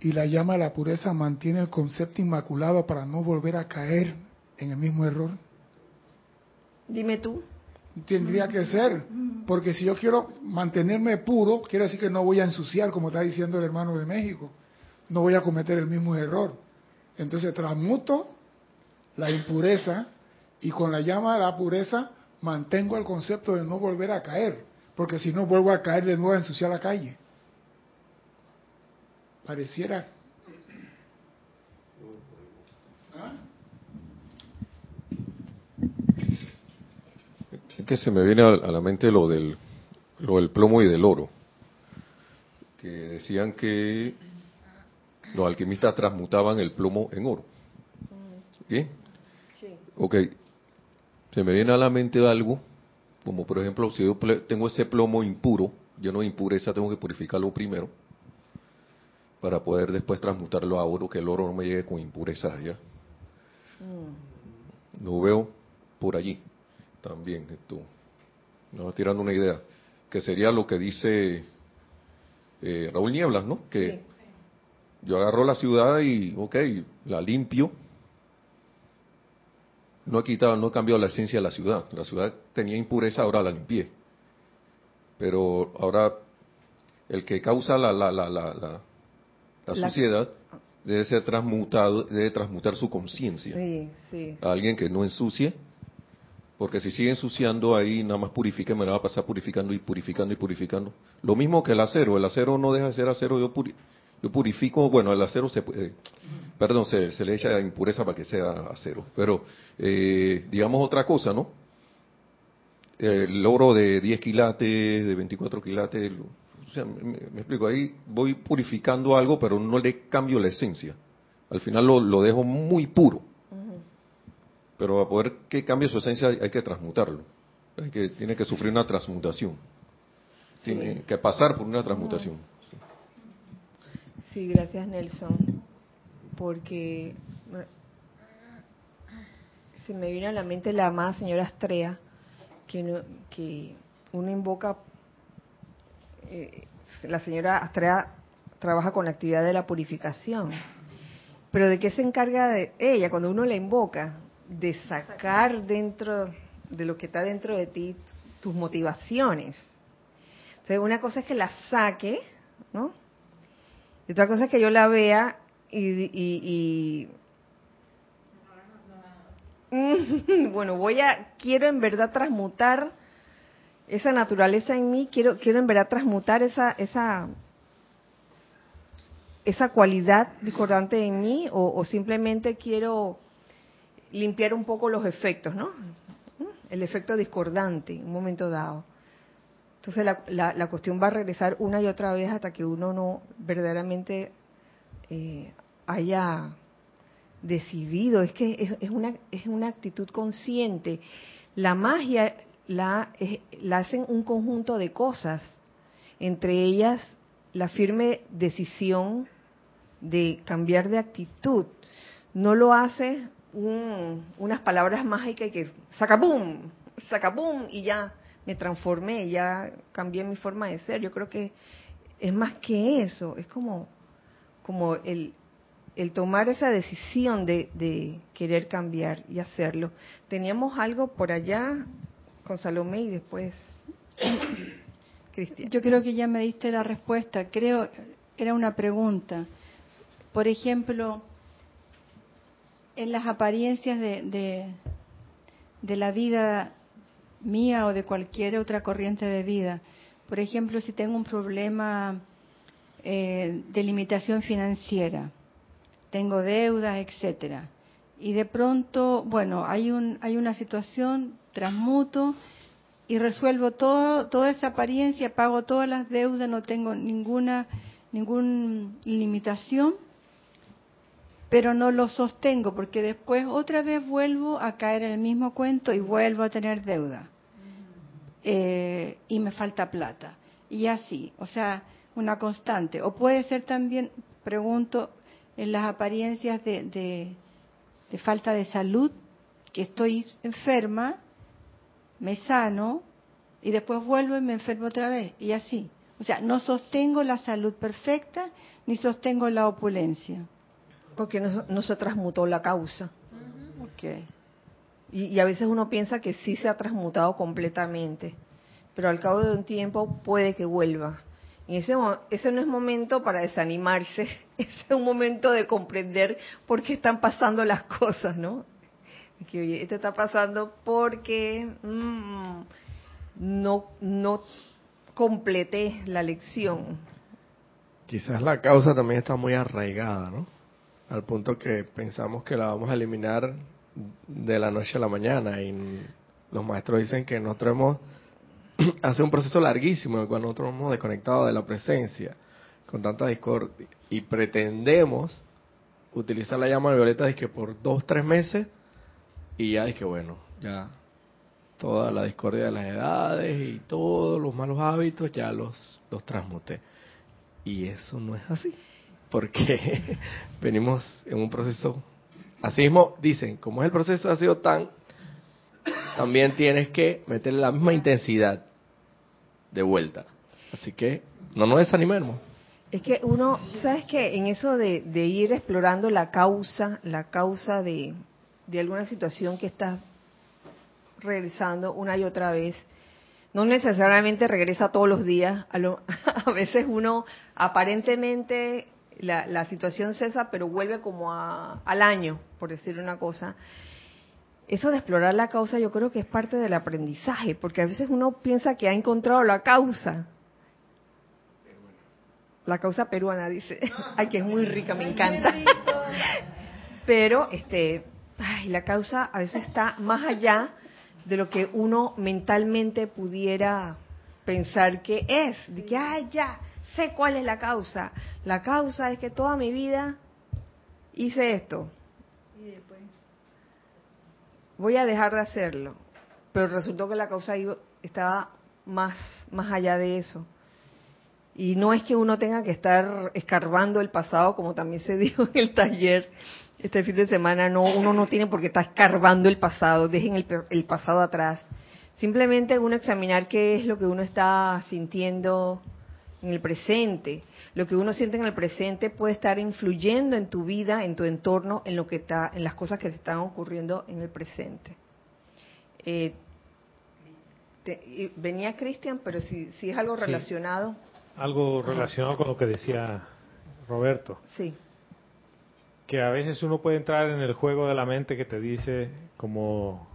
y la llama de la pureza mantiene el concepto inmaculado para no volver a caer en el mismo error. Dime tú. Tendría que ser, porque si yo quiero mantenerme puro, quiere decir que no voy a ensuciar, como está diciendo el hermano de México, no voy a cometer el mismo error. Entonces transmuto la impureza y con la llama de la pureza mantengo el concepto de no volver a caer, porque si no vuelvo a caer de nuevo a ensuciar la calle. Pareciera. ¿Ah? Es que se me viene a la mente lo del, lo del plomo y del oro, que decían que los alquimistas transmutaban el plomo en oro. ¿Bien? Sí. Ok. Se me viene a la mente algo, como por ejemplo, si yo tengo ese plomo impuro, yo no impureza, tengo que purificarlo primero, para poder después transmutarlo a oro, que el oro no me llegue con impurezas allá. Mm. Lo veo por allí también. Esto, me va tirando una idea, que sería lo que dice eh, Raúl Nieblas, ¿no? Que yo agarro la ciudad y, ok, la limpio. No he quitado, no he cambiado la esencia de la ciudad. La ciudad tenía impureza, ahora la limpié. Pero ahora el que causa la, la, la, la, la, suciedad debe ser transmutado, debe transmutar su conciencia. A alguien que no ensucie, porque si sigue ensuciando ahí, nada más purifique, me la va a pasar purificando y purificando y purificando. Lo mismo que el acero, el acero no deja de ser acero, yo yo purifico, bueno, el acero se puede, perdón, se, le echa impureza para que sea acero, pero eh, digamos otra cosa, ¿no? El oro de 10 quilates, de 24 quilates, o sea, me, explico, ahí voy purificando algo, pero no le cambio la esencia. Al final lo, dejo muy puro. Pero para poder que cambie su esencia hay que transmutarlo. Hay que, tiene que sufrir una transmutación. Tiene que pasar por una transmutación. Sí, gracias Nelson, porque se me viene a la mente la amada señora Astrea, que, que uno invoca, eh, la señora Astrea trabaja con la actividad de la purificación, pero ¿de qué se encarga de ella cuando uno la invoca? De sacar dentro de lo que está dentro de ti tus motivaciones. Entonces, una cosa es que la saque, ¿no? Y otra cosa es que yo la vea y, (laughs) bueno, voy a, quiero en verdad transmutar esa naturaleza en mí, quiero, quiero en verdad transmutar esa, esa, esa cualidad discordante en mí, o, simplemente quiero limpiar un poco los efectos, ¿no? El efecto discordante en un momento dado. Entonces la, la, cuestión va a regresar una y otra vez hasta que uno no verdaderamente eh, haya decidido. Es que es, una, es una actitud consciente. La magia la, la hacen un conjunto de cosas, entre ellas la firme decisión de cambiar de actitud. No lo hace unas palabras mágicas que saca boom y ya me transformé, ya cambié mi forma de ser. Yo creo que es más que eso, es como, como el, el tomar esa decisión de, de querer cambiar y hacerlo. Teníamos algo por allá con Salomé y después (coughs) Cristian. Yo creo que ya me diste la respuesta. Creo, era una pregunta. Por ejemplo, en las apariencias de, de, de la vida mía o de cualquier otra corriente de vida. Por ejemplo, si tengo un problema eh, de limitación financiera, tengo deudas, etcétera, y de pronto, bueno, hay un hay una situación, transmuto y resuelvo todo toda esa apariencia, pago todas las deudas, no tengo ninguna ninguna limitación, pero no lo sostengo porque después otra vez vuelvo a caer en el mismo cuento y vuelvo a tener deuda. Eh, y me falta plata. Y así, o sea, una constante. O puede ser también, pregunto, en las apariencias de, de, de falta de salud, que estoy enferma, me sano y después vuelvo y me enfermo otra vez, y así. O sea, no sostengo la salud perfecta ni sostengo la opulencia. Porque no, no se transmutó la causa. Okay. Y, y a veces uno piensa que sí se ha transmutado completamente, pero al cabo de un tiempo puede que vuelva. Y ese, mo- ese no es momento para desanimarse, (laughs) ese es un momento de comprender por qué están pasando las cosas, ¿no? Que oye, esto está pasando porque mm, no, no completé la lección. Quizás la causa también está muy arraigada, ¿no? Al punto que pensamos que la vamos a eliminar de la noche a la mañana y los maestros dicen que nosotros hemos (clears throat) hace un proceso larguísimo en el cual nosotros nos hemos desconectado de la presencia con tanta discordia y pretendemos utilizar la llama violeta que por dos, tres meses y ya es que bueno, ya toda la discordia de las edades y todos los malos hábitos ya los, los transmuté. Y eso no es así, porque (laughs) venimos en un proceso, así mismo dicen, como es el proceso ha sido tan, también tienes que meterle la misma intensidad de vuelta. Así que no nos desanimemos. Es que uno, ¿sabes qué? En eso de, ir explorando la causa, la causa de, de alguna situación que estás regresando una y otra vez, no necesariamente regresa todos los días. A, lo- (laughs) a veces uno aparentemente la, la situación cesa, pero vuelve como a- al año, por decir una cosa. Eso de explorar la causa yo creo que es parte del aprendizaje, porque a veces uno piensa que ha encontrado la causa. La causa peruana dice, (laughs) ay que es muy rica, me encanta. Pero este, ay, la causa a veces está más allá de lo que uno mentalmente pudiera pensar que es, de que ay ya sé cuál es la causa. La causa es que toda mi vida hice esto. Voy a dejar de hacerlo. Pero resultó que la causa iba- estaba más más allá de eso. Y no es que uno tenga que estar escarbando el pasado, como también se (laughs) dijo en el taller este fin de semana, no, uno no tiene por qué estar escarbando el pasado, dejen el, el pasado atrás. Simplemente uno examinar qué es lo que uno está sintiendo en el presente. Lo que uno siente en el presente puede estar influyendo en tu vida, en tu entorno, en lo que está, en las cosas que te están ocurriendo en el presente. Eh, te- venía Cristian, pero si, si es algo Sí. relacionado, Algo relacionado con lo que decía Roberto, sí. que a veces uno puede entrar en el juego de la mente que te dice como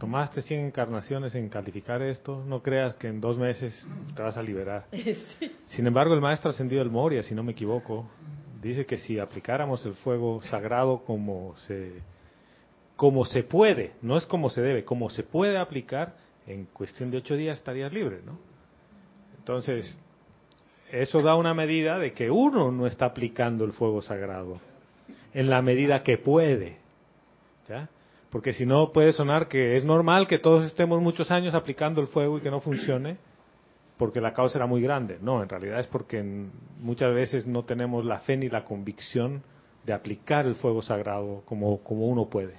tomaste 100 encarnaciones en calificar esto, no creas que en dos meses te vas a liberar. (laughs) Sin embargo, el maestro ascendido del Moria, si no me equivoco, dice que si aplicáramos el fuego sagrado como se como se puede, no es como se debe, como se puede aplicar, en cuestión de ocho días estarías libre, ¿no? Entonces, eso da una medida de que uno no está aplicando el fuego sagrado en la medida que puede. ¿ya? Porque si no puede sonar que es normal que todos estemos muchos años aplicando el fuego y que no funcione porque la causa era muy grande. No, en realidad es porque muchas veces no tenemos la fe ni la convicción de aplicar el fuego sagrado como, como uno puede.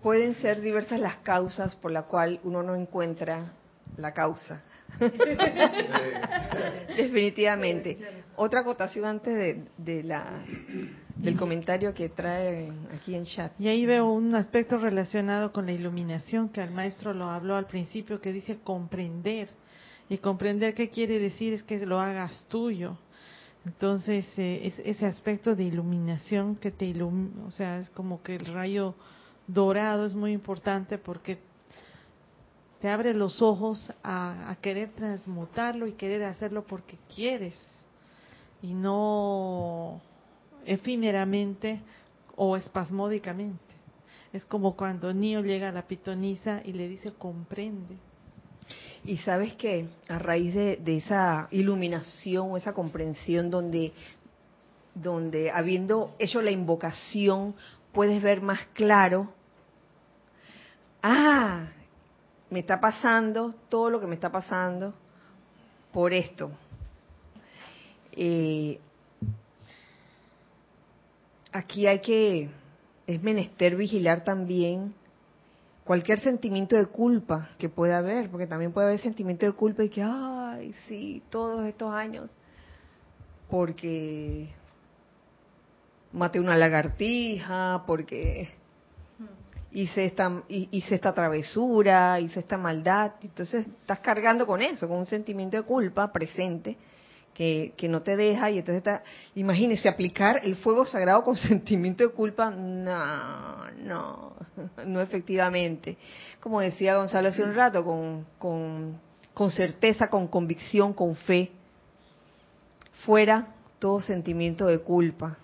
Pueden ser diversas las causas por la cual uno no encuentra la causa. (laughs) Definitivamente. Otra acotación antes de, de la, del comentario que trae aquí en chat. Y ahí veo un aspecto relacionado con la iluminación, que el maestro lo habló al principio, que dice comprender. Y comprender qué quiere decir es que lo hagas tuyo. Entonces, eh, es, ese aspecto de iluminación que te ilumina, o sea, es como que el rayo dorado es muy importante porque te abre los ojos a, querer transmutarlo y querer hacerlo porque quieres y no efímeramente o espasmódicamente. Es como cuando Neo llega a la pitonisa y le dice comprende. Y sabes que a raíz de, de esa iluminación o esa comprensión donde, donde habiendo hecho la invocación puedes ver más claro, ah, me está pasando todo lo que me está pasando por esto. Eh, aquí hay que, es menester vigilar también cualquier sentimiento de culpa que pueda haber, porque también puede haber sentimiento de culpa y que, ay, sí, todos estos años, porque maté una lagartija, porque hice esta, hice esta travesura, hice esta maldad. Entonces estás cargando con eso, con un sentimiento de culpa presente que, que no te deja. Y entonces está, imagínese aplicar el fuego sagrado con (laughs) sentimiento de culpa. No, no, no efectivamente. Como decía Gonzalo hace un rato, con, con, con certeza, con convicción, con fe. Fuera todo sentimiento de culpa,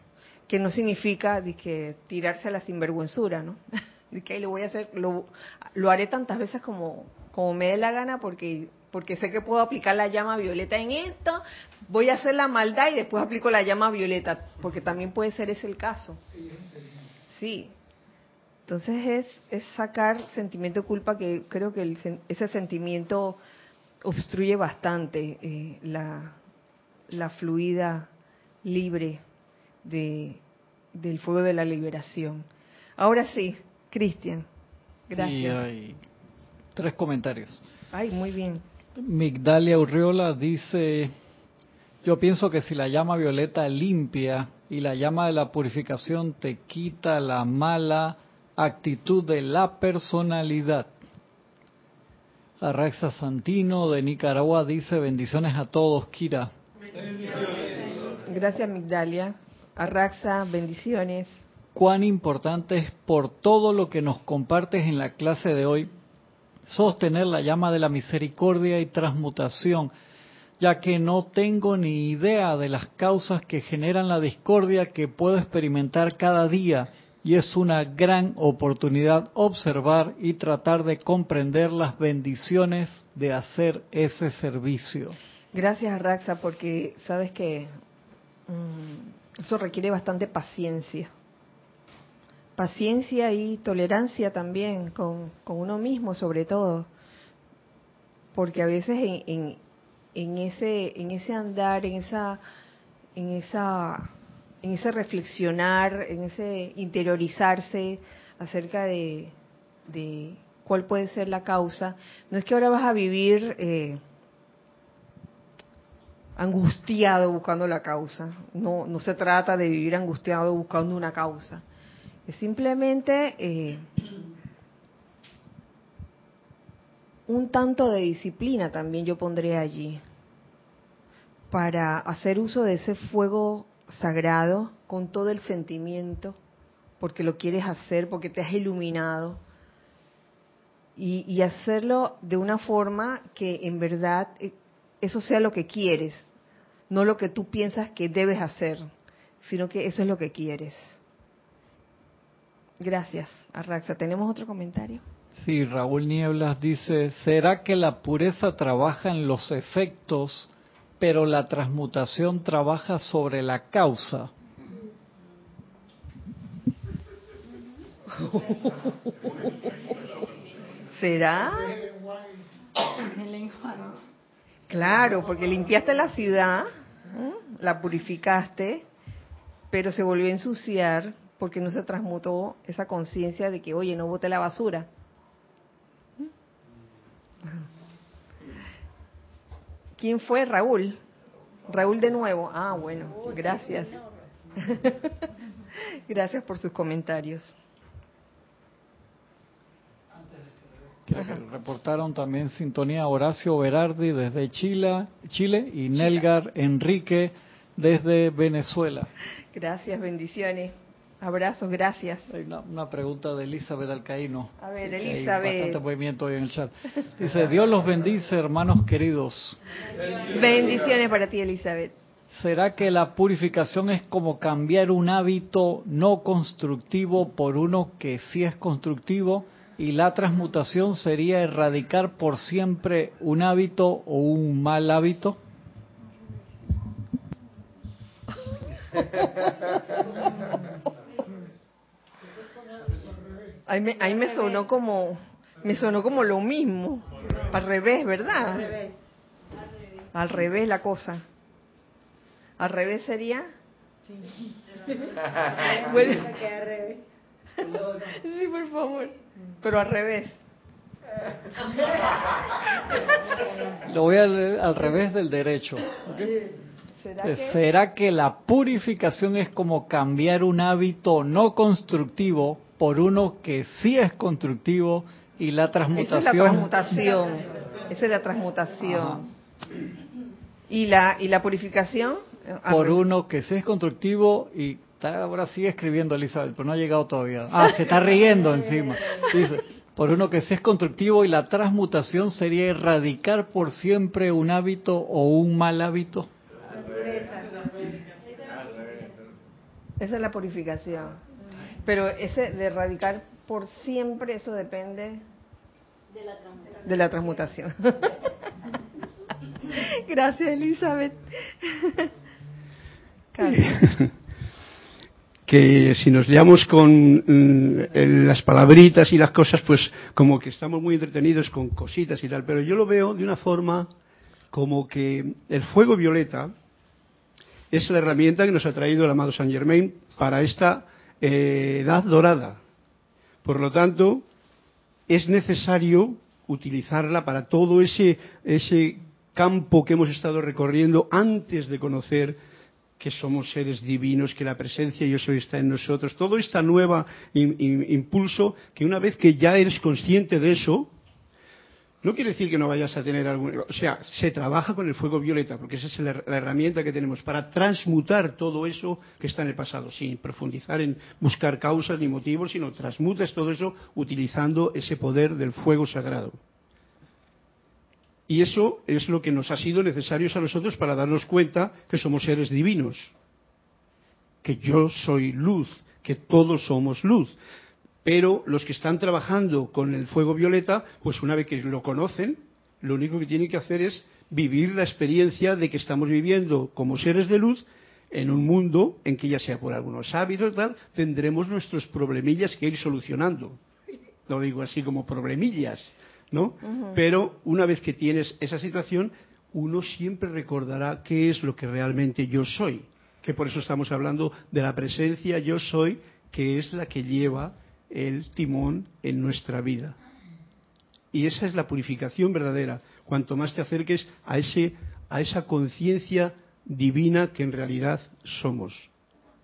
que no significa que tirarse a la sinvergüenzura, ¿no? (laughs) que lo voy a hacer, lo, lo haré tantas veces como, como me dé la gana porque porque sé que puedo aplicar la llama violeta en esto, voy a hacer la maldad y después aplico la llama violeta, porque también puede ser ese el caso. Sí. Entonces es, es sacar sentimiento de culpa que creo que el, ese sentimiento obstruye bastante eh, la, la fluida libre de, del fuego de la liberación. Ahora sí, Cristian. Gracias. hay tres comentarios. Ay, muy bien. Migdalia Urriola dice, yo pienso que si la llama violeta limpia y la llama de la purificación te quita la mala actitud de la personalidad. Arraxa Santino de Nicaragua dice bendiciones a todos, Kira. Gracias Migdalia. Arraxa, bendiciones cuán importante es por todo lo que nos compartes en la clase de hoy sostener la llama de la misericordia y transmutación, ya que no tengo ni idea de las causas que generan la discordia que puedo experimentar cada día y es una gran oportunidad observar y tratar de comprender las bendiciones de hacer ese servicio. Gracias, Raxa, porque sabes que mm, eso requiere bastante paciencia paciencia y tolerancia también con, uno mismo sobre todo. Porque a veces en, en, ese en ese andar en esa en esa en ese reflexionar en ese interiorizarse acerca de, de cuál puede ser la causa no es que ahora vas a vivir eh, angustiado buscando la causa. No no se trata de vivir angustiado buscando una causa es simplemente eh, un tanto de disciplina también yo pondré allí para hacer uso de ese fuego sagrado con todo el sentimiento, porque lo quieres hacer, porque te has iluminado, y, y hacerlo de una forma que en verdad eh, eso sea lo que quieres, no lo que tú piensas que debes hacer, sino que eso es lo que quieres. Gracias, Arraxa. ¿Tenemos otro comentario? Sí, Raúl Nieblas dice, ¿será que la pureza trabaja en los efectos, pero la transmutación trabaja sobre la causa? (laughs) ¿Será? Claro, porque limpiaste la ciudad, la purificaste, pero se volvió a ensuciar porque no se transmutó esa conciencia de que, oye, no bote la basura. ¿Quién fue? Raúl. Raúl de nuevo. Ah, bueno, gracias. (laughs) gracias por sus comentarios. reportaron también sintonía Horacio Berardi desde Chile, Chile y Nelgar Enrique desde Venezuela. Gracias, bendiciones. Abrazos, gracias. Hay una, pregunta de Elizabeth Alcaíno. A ver, Elizabeth. Hay bastante movimiento hoy en el chat. Dice, Dios los bendice, hermanos queridos. Bendiciones para ti, Elizabeth. ¿Será que la purificación es como cambiar un hábito no constructivo por uno que sí es constructivo? ¿Y la transmutación sería erradicar por siempre un hábito o un mal hábito? (laughs) Ahí me, ahí me sonó como me sonó como lo mismo, al revés, ¿verdad? Al revés la cosa. Al revés sería. (laughs) Bueno. (laughs) Sí, por favor. Pero al revés. Lo voy a leer al revés del derecho. ¿ok? ¿Será que? ¿Será que la purificación es como cambiar un hábito no constructivo por uno que sí es constructivo y la Esa transmutación es la transmutación. Esa es la transmutación. ¿Y la, y la purificación? Al por uno que sí es constructivo y está- ahora sigue escribiendo Elizabeth, pero no ha llegado todavía. Ah, se está riendo encima. Dice, por uno que sí es constructivo y la transmutación sería erradicar por siempre un hábito o un mal hábito. Esa es la purificación. Pero ese de erradicar por siempre, eso depende de la transmutación. (laughs) Gracias, Elizabeth. (laughs) Que si nos liamos con mm, el- las palabritas y las cosas, pues como que estamos muy entretenidos con cositas y tal, pero yo lo veo de una forma como que el fuego violeta es la herramienta que nos ha traído el amado Saint Germain para esta eh, edad dorada. Por lo tanto, es necesario utilizarla para todo ese, ese campo que hemos estado recorriendo antes de conocer que somos seres divinos, que la presencia yo soy está en nosotros. Todo este nuevo impulso que una vez que ya eres consciente de eso, no quiere decir que no vayas a tener algún... O sea, se trabaja con el fuego violeta, porque esa es la, la herramienta que tenemos para transmutar todo eso que está en el pasado, sin profundizar en buscar causas ni motivos, sino transmutas todo eso utilizando ese poder del fuego sagrado. Y eso es lo que nos ha sido necesario a nosotros para darnos cuenta que somos seres divinos, que yo soy luz, que todos somos luz. Pero los que están trabajando con el fuego violeta, pues una vez que lo conocen, lo único que tienen que hacer es vivir la experiencia de que estamos viviendo como seres de luz en un mundo en que ya sea por algunos hábitos tal, tendremos nuestros problemillas que ir solucionando. Lo digo así como problemillas, ¿no? Pero una vez que tienes esa situación, uno siempre recordará qué es lo que realmente yo soy. Que por eso estamos hablando de la presencia yo soy, que es la que lleva el timón en nuestra vida. Y esa es la purificación verdadera. Cuanto más te acerques a ese a esa conciencia divina que en realidad somos.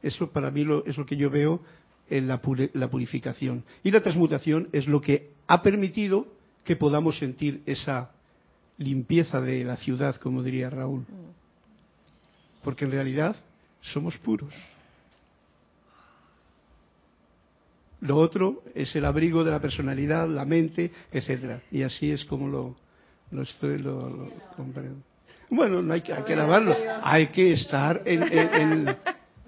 Eso para mí lo, es lo que yo veo en la, puri- la purificación. Y la transmutación es lo que ha permitido que podamos sentir esa limpieza de la ciudad, como diría Raúl. Porque en realidad somos puros. Lo otro es el abrigo de la personalidad, la mente, etcétera. Y así es como lo, lo estoy lo, lo comprendo. Bueno, no hay que, hay que lavarlo, hay que estar en, en- en-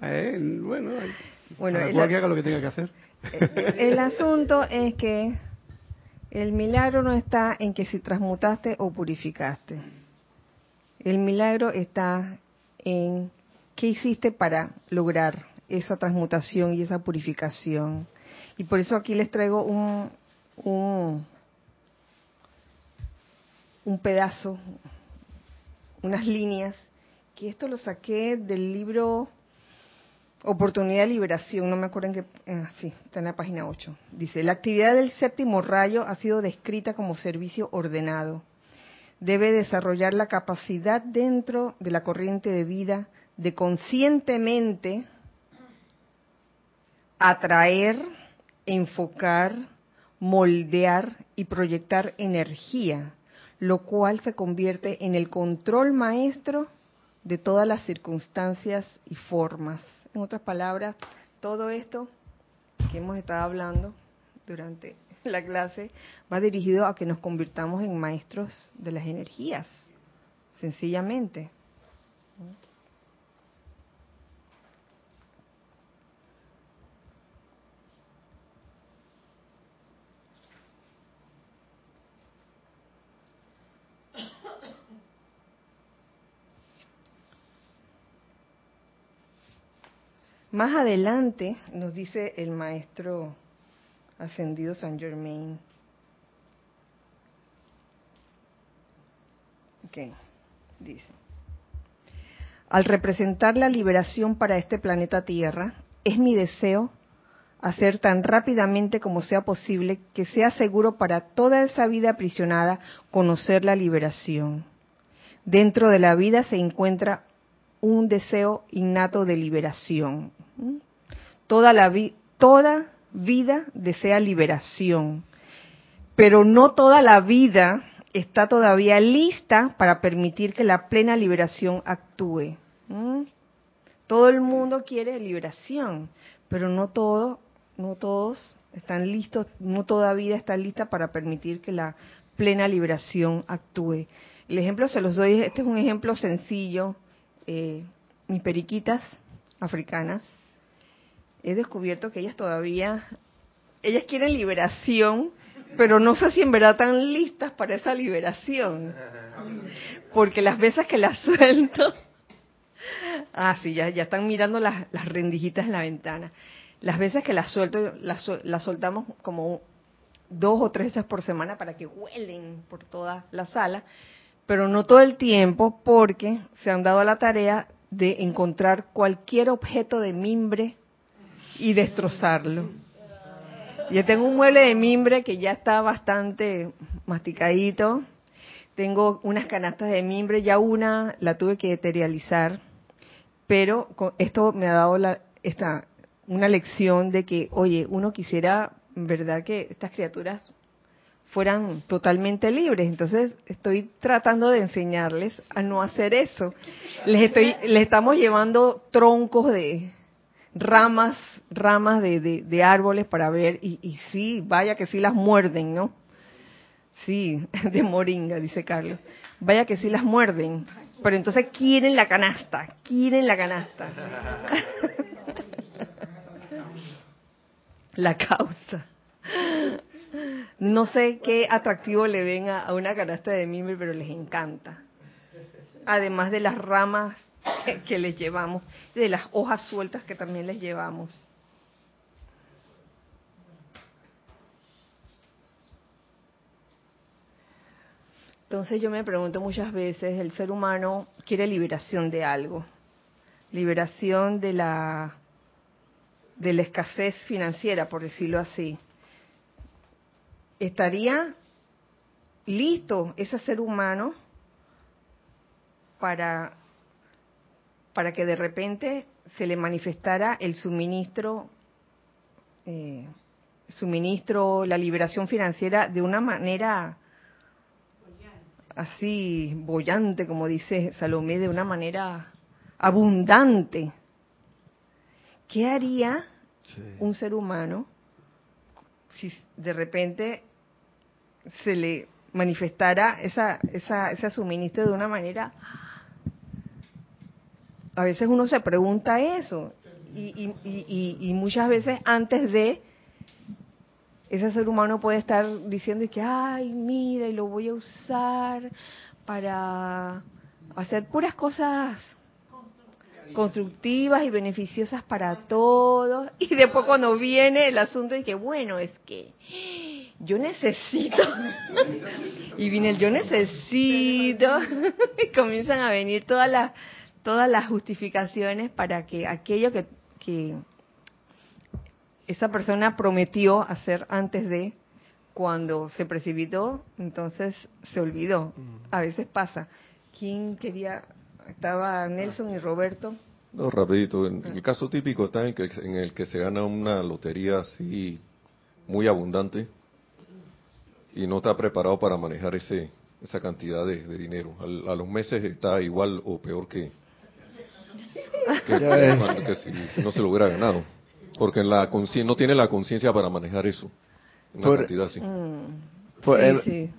en- bueno, hay- Bueno, cada el- cual que haga lo que tenga que hacer. El asunto es que el milagro no está en que si transmutaste o purificaste. El milagro está en qué hiciste para lograr esa transmutación y esa purificación. Y por eso aquí les traigo un, un, pedazo, unas líneas, que esto lo saqué del libro Oportunidad de Liberación, no me acuerdo en qué, sí, está en la página 8. Dice, la actividad del séptimo rayo ha sido descrita como servicio ordenado. Debe desarrollar la capacidad dentro de la corriente de vida de conscientemente atraer, enfocar, moldear y proyectar energía, lo cual se convierte en el control maestro de todas las circunstancias y formas. En otras palabras, todo esto que hemos estado hablando durante la clase va dirigido a que nos convirtamos en maestros de las energías, sencillamente. Más adelante nos dice el maestro ascendido San Germain. Ok. Dice, al representar la liberación para este planeta Tierra, es mi deseo hacer tan rápidamente como sea posible que sea seguro para toda esa vida aprisionada conocer la liberación. Dentro de la vida se encuentra un deseo innato de liberación. Toda, la toda vida desea liberación, pero no toda la vida está todavía lista para permitir que la plena liberación actúe. ¿Mm? Todo el mundo quiere liberación, pero no no todos están listos, no toda vida está lista para permitir que la plena liberación actúe. El ejemplo se los doy, este es un ejemplo sencillo. Eh, mis periquitas africanas, he descubierto que ellas todavía, ellas quieren liberación, pero no sé si en verdad están listas para esa liberación. Porque las veces que las (laughs) suelto, ah, sí, ya, ya están mirando las, las rendijitas en la ventana. Las veces que las suelto, las, soltamos como dos o tres veces por semana para que huelen por toda la sala, pero no todo el tiempo porque se han dado a la tarea de encontrar cualquier objeto de mimbre y destrozarlo. Yo tengo un mueble de mimbre que ya está bastante masticadito. Tengo unas canastas de mimbre, ya una la tuve que materializar, pero esto me ha dado la, esta, una lección de que, oye, uno quisiera, ¿verdad?, que estas criaturas fueran totalmente libres. Entonces, estoy tratando de enseñarles a no hacer eso. Les estoy, les estamos llevando troncos de ramas, ramas de, de, árboles para ver, y, y sí, vaya que sí las muerden, ¿no? Sí, (laughs) de moringa, dice Carlos. Vaya que sí las muerden. Pero entonces quieren la canasta, quieren la canasta. (laughs) la causa. No sé qué atractivo le ven a, una canasta de mimbre, pero les encanta. Además de las ramas que, les llevamos, de las hojas sueltas que también les llevamos. Entonces yo me pregunto muchas veces, el ser humano quiere liberación de algo, liberación de la de la escasez financiera, por decirlo así, estaría listo ese ser humano para, para que de repente se le manifestara el suministro, eh, suministro, la liberación financiera de una manera así bollante, como dice Salomé, de una manera abundante. ¿Qué haría un ser humano si de repente se le manifestara esa, esa, ese suministro de una manera? A veces uno se pregunta eso y, y, y, muchas veces antes de ese ser humano puede estar diciendo que, ay, mira, y lo voy a usar para hacer puras cosas constructivas y beneficiosas para todos. Y después cuando viene el asunto de que, bueno, es que yo necesito. y viene el yo necesito. y comienzan a venir todas las, todas las justificaciones para que aquello que, que esa persona prometió hacer antes de cuando se precipitó, entonces se olvidó. A veces pasa. ¿Quién quería estaba Nelson y Roberto. No, rapidito. el caso típico está en, que, en el que se gana una lotería así muy abundante y no está preparado para manejar ese esa cantidad de, dinero. a los meses está igual o peor que, que, si, no se lo hubiera ganado. Porque en la no tiene la conciencia para manejar eso. Una cantidad así. Mm.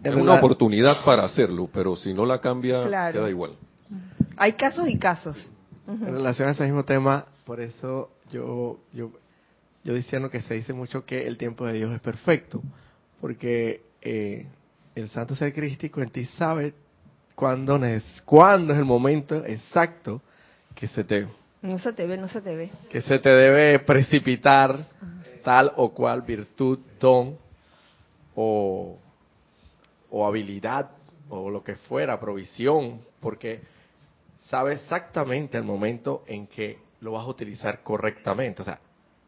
Es una oportunidad para hacerlo, pero si no la cambia, queda igual. Hay casos y casos. En relación a ese mismo tema, por eso yo, yo, yo diciendo que se dice mucho que el tiempo de Dios es perfecto, porque eh, el santo ser crístico en ti sabe cuándo es, cuándo es el momento exacto que se te no se te ve, no se te ve. Que se te debe precipitar tal o cual virtud, don o, o habilidad o lo que fuera, provisión, porque sabe exactamente el momento en que lo vas a utilizar correctamente. O sea,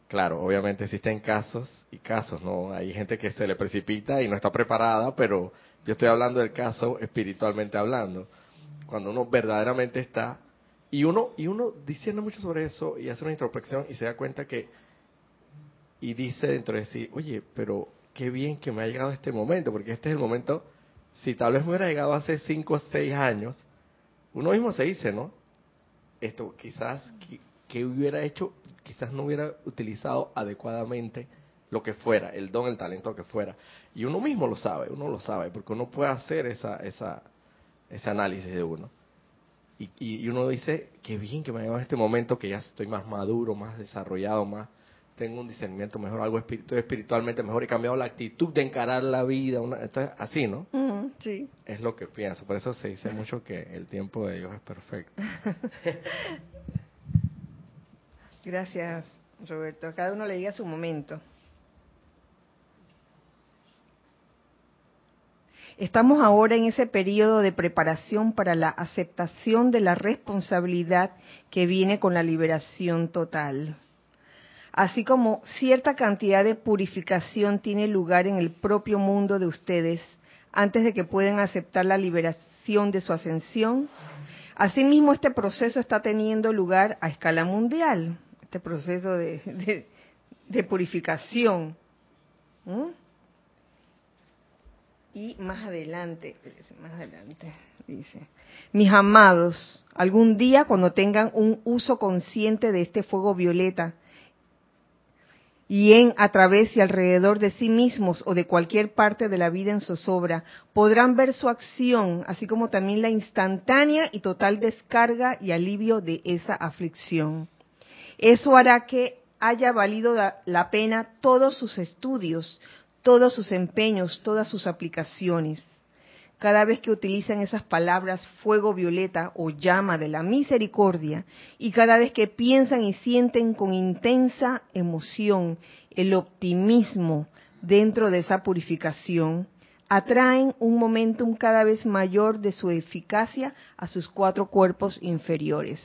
claro, obviamente existen casos y casos, ¿no? Hay gente que se le precipita y no está preparada, pero yo estoy hablando del caso espiritualmente hablando. Cuando uno verdaderamente está y uno y uno diciendo mucho sobre eso y hace una introspección y se da cuenta que y dice dentro de sí, oye, pero qué bien que me ha llegado este momento, porque este es el momento, si tal vez me hubiera llegado hace cinco o seis años, uno mismo se dice, ¿no? Esto quizás, que, hubiera hecho, quizás no hubiera utilizado adecuadamente lo que fuera, el don, el talento que fuera. Y uno mismo lo sabe, uno lo sabe, porque uno puede hacer esa, esa, ese análisis de uno. Y, y, uno dice, qué bien que me ha llegado este momento, que ya estoy más maduro, más desarrollado, más tengo un discernimiento mejor, algo espiritual, espiritualmente mejor, he cambiado la actitud de encarar la vida, una, así, ¿no? sí. Es lo que pienso, por eso se dice mucho que el tiempo de Dios es perfecto. (laughs) Gracias, Roberto. Cada uno le llega su momento. Estamos ahora en ese periodo de preparación para la aceptación de la responsabilidad que viene con la liberación total así como cierta cantidad de purificación tiene lugar en el propio mundo de ustedes antes de que puedan aceptar la liberación de su ascensión. Asimismo, este proceso está teniendo lugar a escala mundial, este proceso de, purificación. Y más adelante, más adelante, dice, mis amados, algún día cuando tengan un uso consciente de este fuego violeta, y en, a través y alrededor de sí mismos o de cualquier parte de la vida en zozobra, podrán ver su acción, así como también la instantánea y total descarga y alivio de esa aflicción. Eso hará que haya valido la pena todos sus estudios, todos sus empeños, todas sus aplicaciones cada vez que utilizan esas palabras fuego violeta o llama de la misericordia y cada vez que piensan y sienten con intensa emoción el optimismo dentro de esa purificación, atraen un momentum cada vez mayor de su eficacia a sus cuatro cuerpos inferiores.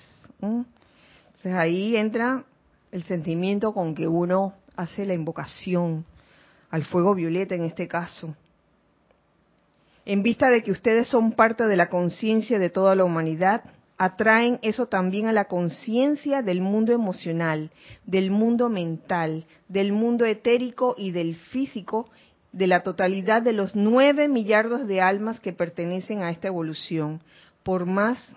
Entonces ahí entra el sentimiento con que uno hace la invocación al fuego violeta en este caso. En vista de que ustedes son parte de la conciencia de toda la humanidad, atraen eso también a la conciencia del mundo emocional, del mundo mental, del mundo etérico y del físico, de la totalidad de los nueve millardos de almas que pertenecen a esta evolución, por más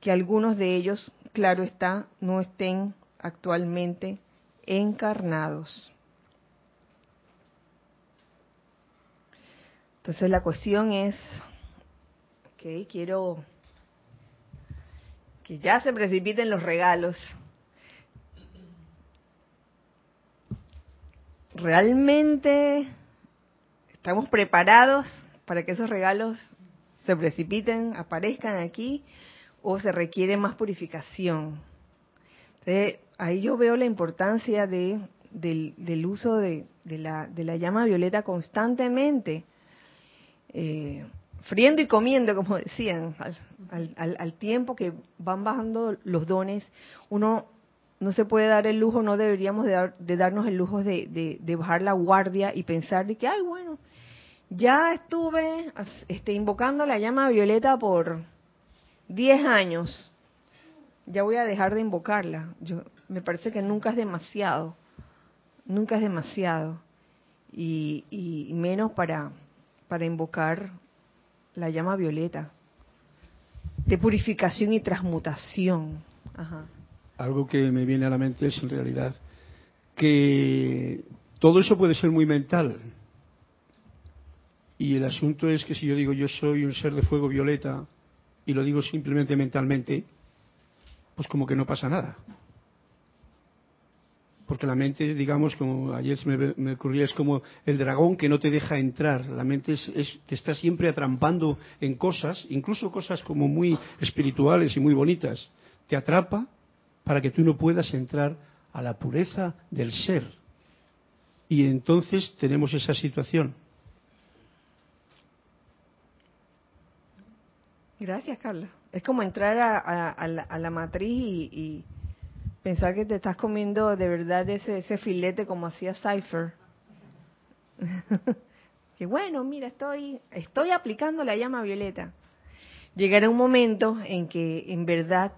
que algunos de ellos, claro está, no estén actualmente encarnados. Entonces la cuestión es, que quiero que ya se precipiten los regalos. ¿Realmente estamos preparados para que esos regalos se precipiten, aparezcan aquí, o se requiere más purificación? Entonces, ahí yo veo la importancia de, del, uso de, la, de la llama violeta constantemente eh, friendo y comiendo, como decían, al, tiempo que van bajando los dones, uno no se puede dar el lujo, no deberíamos de, darnos el lujo de, bajar la guardia y pensar de que, ay, bueno, ya estuve este, invocando la llama violeta por 10 años, ya voy a dejar de invocarla. Yo, me parece que nunca es demasiado, nunca es demasiado, y, y menos para para invocar la llama violeta de purificación y transmutación. Algo que me viene a la mente es en realidad que todo eso puede ser muy mental. Y el asunto es que si yo digo yo soy un ser de fuego violeta y lo digo simplemente mentalmente, pues como que no pasa nada porque la mente, digamos, como ayer me, me, ocurría, es como el dragón que no te deja entrar. La mente te está siempre atrampando en cosas, incluso cosas como muy espirituales y muy bonitas. Te atrapa para que tú no puedas entrar a la pureza del ser. Y entonces tenemos esa situación. Gracias, Carla. Es como entrar a, a- a la, a la matriz y, y pensar que te estás comiendo de verdad ese, ese filete como hacía Cypher. (laughs) que bueno, mira, estoy, estoy aplicando la llama violeta. Llegará un momento en que en verdad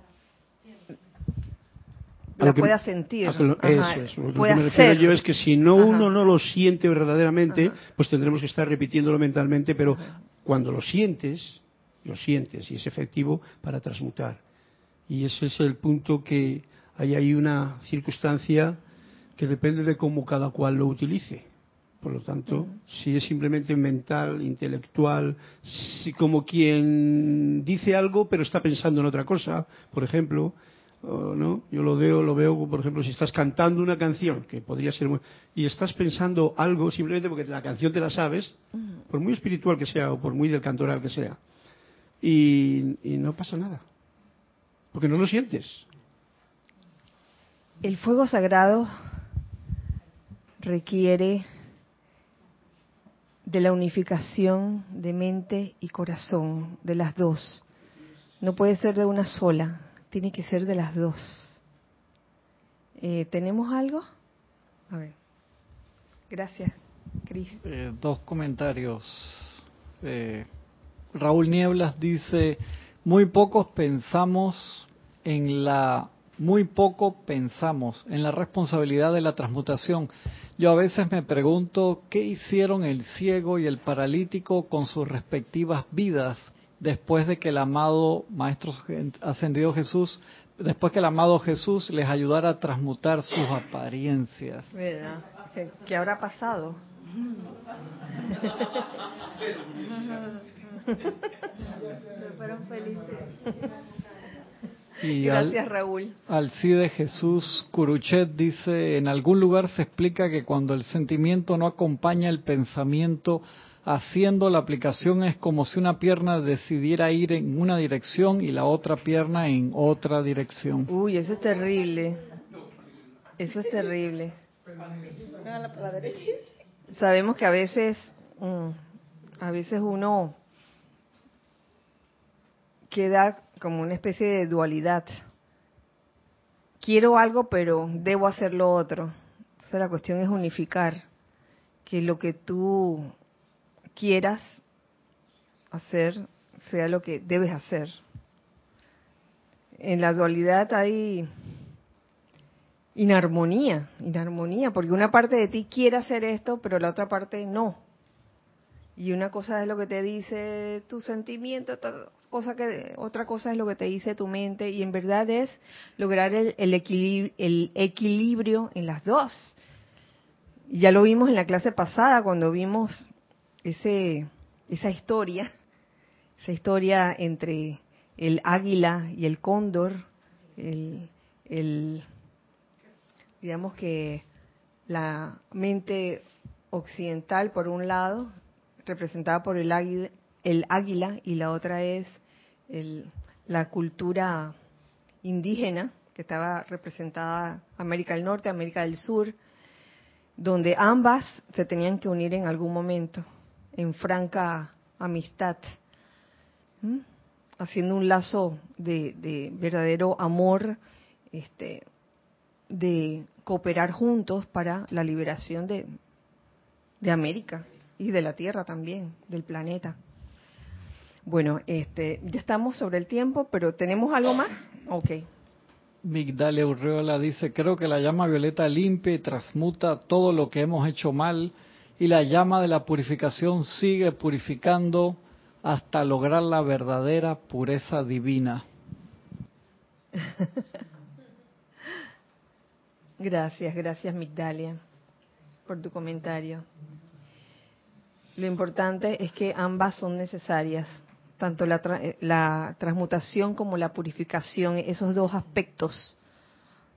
la puedas sentir. lo- Ajá, eso es. Lo que me refiero yo es que si no Ajá. uno no lo siente verdaderamente, Ajá. pues tendremos que estar repitiéndolo mentalmente, pero cuando lo sientes, lo sientes y es efectivo para transmutar. Y ese es el punto que hay ahí una circunstancia que depende de cómo cada cual lo utilice. Por lo tanto, si es simplemente mental, intelectual, si como quien dice algo pero está pensando en otra cosa, por ejemplo, no, yo lo veo, lo veo, por ejemplo, si estás cantando una canción que podría ser muy, y estás pensando algo simplemente porque la canción te la sabes, por muy espiritual que sea o por muy del cantoral que sea, y, y no pasa nada, porque no lo sientes. El fuego sagrado requiere de la unificación de mente y corazón, de las dos. No puede ser de una sola, tiene que ser de las dos. Eh, ¿Tenemos algo? A ver. Gracias, Cris. Eh, dos comentarios. Eh, Raúl Nieblas dice, muy pocos pensamos en la, muy poco pensamos en la responsabilidad de la transmutación. Yo a veces me pregunto qué hicieron el ciego y el paralítico con sus respectivas vidas después de que el amado Maestro Ascendido Jesús, después que el amado Jesús les ayudara a transmutar sus apariencias. ¿Verdad? ¿Qué, qué habrá pasado? (laughs) fueron felices. Y al- Gracias, Raúl. Alcide Jesús Curuchet dice, en algún lugar se explica que cuando el sentimiento no acompaña el pensamiento, haciendo la aplicación es como si una pierna decidiera ir en una dirección y la otra pierna en otra dirección. Uy, eso es terrible. Eso es terrible. Sabemos que a veces, mm, a veces uno queda como una especie de dualidad. Quiero algo, pero debo hacer lo otro. Entonces la cuestión es unificar, que lo que tú quieras hacer sea lo que debes hacer. En la dualidad hay inarmonía, inarmonía, porque una parte de ti quiere hacer esto, pero la otra parte no. Y una cosa es lo que te dice tu sentimiento, otra cosa, es lo que te dice tu mente, y en verdad es lograr el, el, equilibrio, el equilibrio en las dos. Ya lo vimos en la clase pasada cuando vimos ese, esa historia, esa historia entre el águila y el cóndor, el, el digamos que la mente occidental por un lado, representada por el águila, el águila y la otra es el, la cultura indígena, que estaba representada América del Norte, América del Sur, donde ambas se tenían que unir en algún momento, en franca amistad, haciendo un lazo de, de verdadero amor, este, de cooperar juntos para la liberación de América y de la Tierra también, del planeta. Bueno, este, ya estamos sobre el tiempo, pero ¿tenemos algo más? Ok. Migdalia Urreola dice, creo que la llama violeta limpia y transmuta todo lo que hemos hecho mal y la llama de la purificación sigue purificando hasta lograr la verdadera pureza divina. (laughs) Gracias, gracias Migdalia por tu comentario. Lo importante es que ambas son necesarias, tanto la, tra la transmutación como la purificación, esos dos aspectos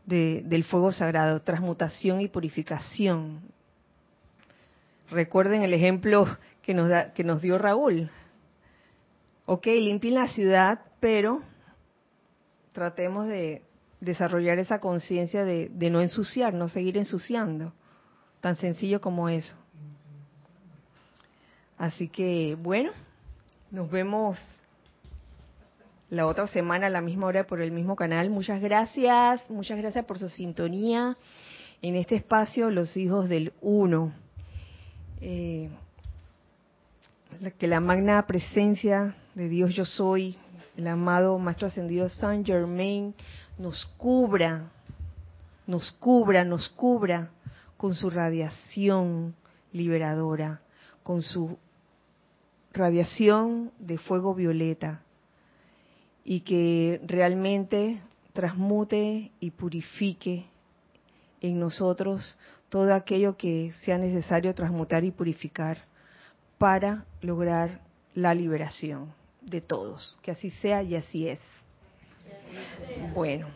de, del fuego sagrado, transmutación y purificación. Recuerden el ejemplo que nos, da, que nos dio Raúl. Ok, limpien la ciudad, pero tratemos de desarrollar esa conciencia de, de no ensuciar, no seguir ensuciando. Tan sencillo como eso. Así que, bueno, nos vemos la otra semana a la misma hora por el mismo canal. Muchas gracias, muchas gracias por su sintonía en este espacio, los hijos del uno. Eh, que la magna presencia de Dios yo soy, el amado Maestro Ascendido Saint Germain, nos cubra, nos cubra, nos cubra con su radiación liberadora, con su radiación de fuego violeta y que realmente transmute y purifique en nosotros todo aquello que sea necesario transmutar y purificar para lograr la liberación de todos. Que así sea y así es. Bueno,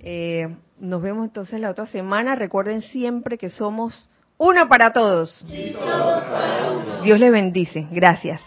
eh, nos vemos entonces la otra semana. Recuerden siempre que somos uno para todos. Dios les bendice. Gracias.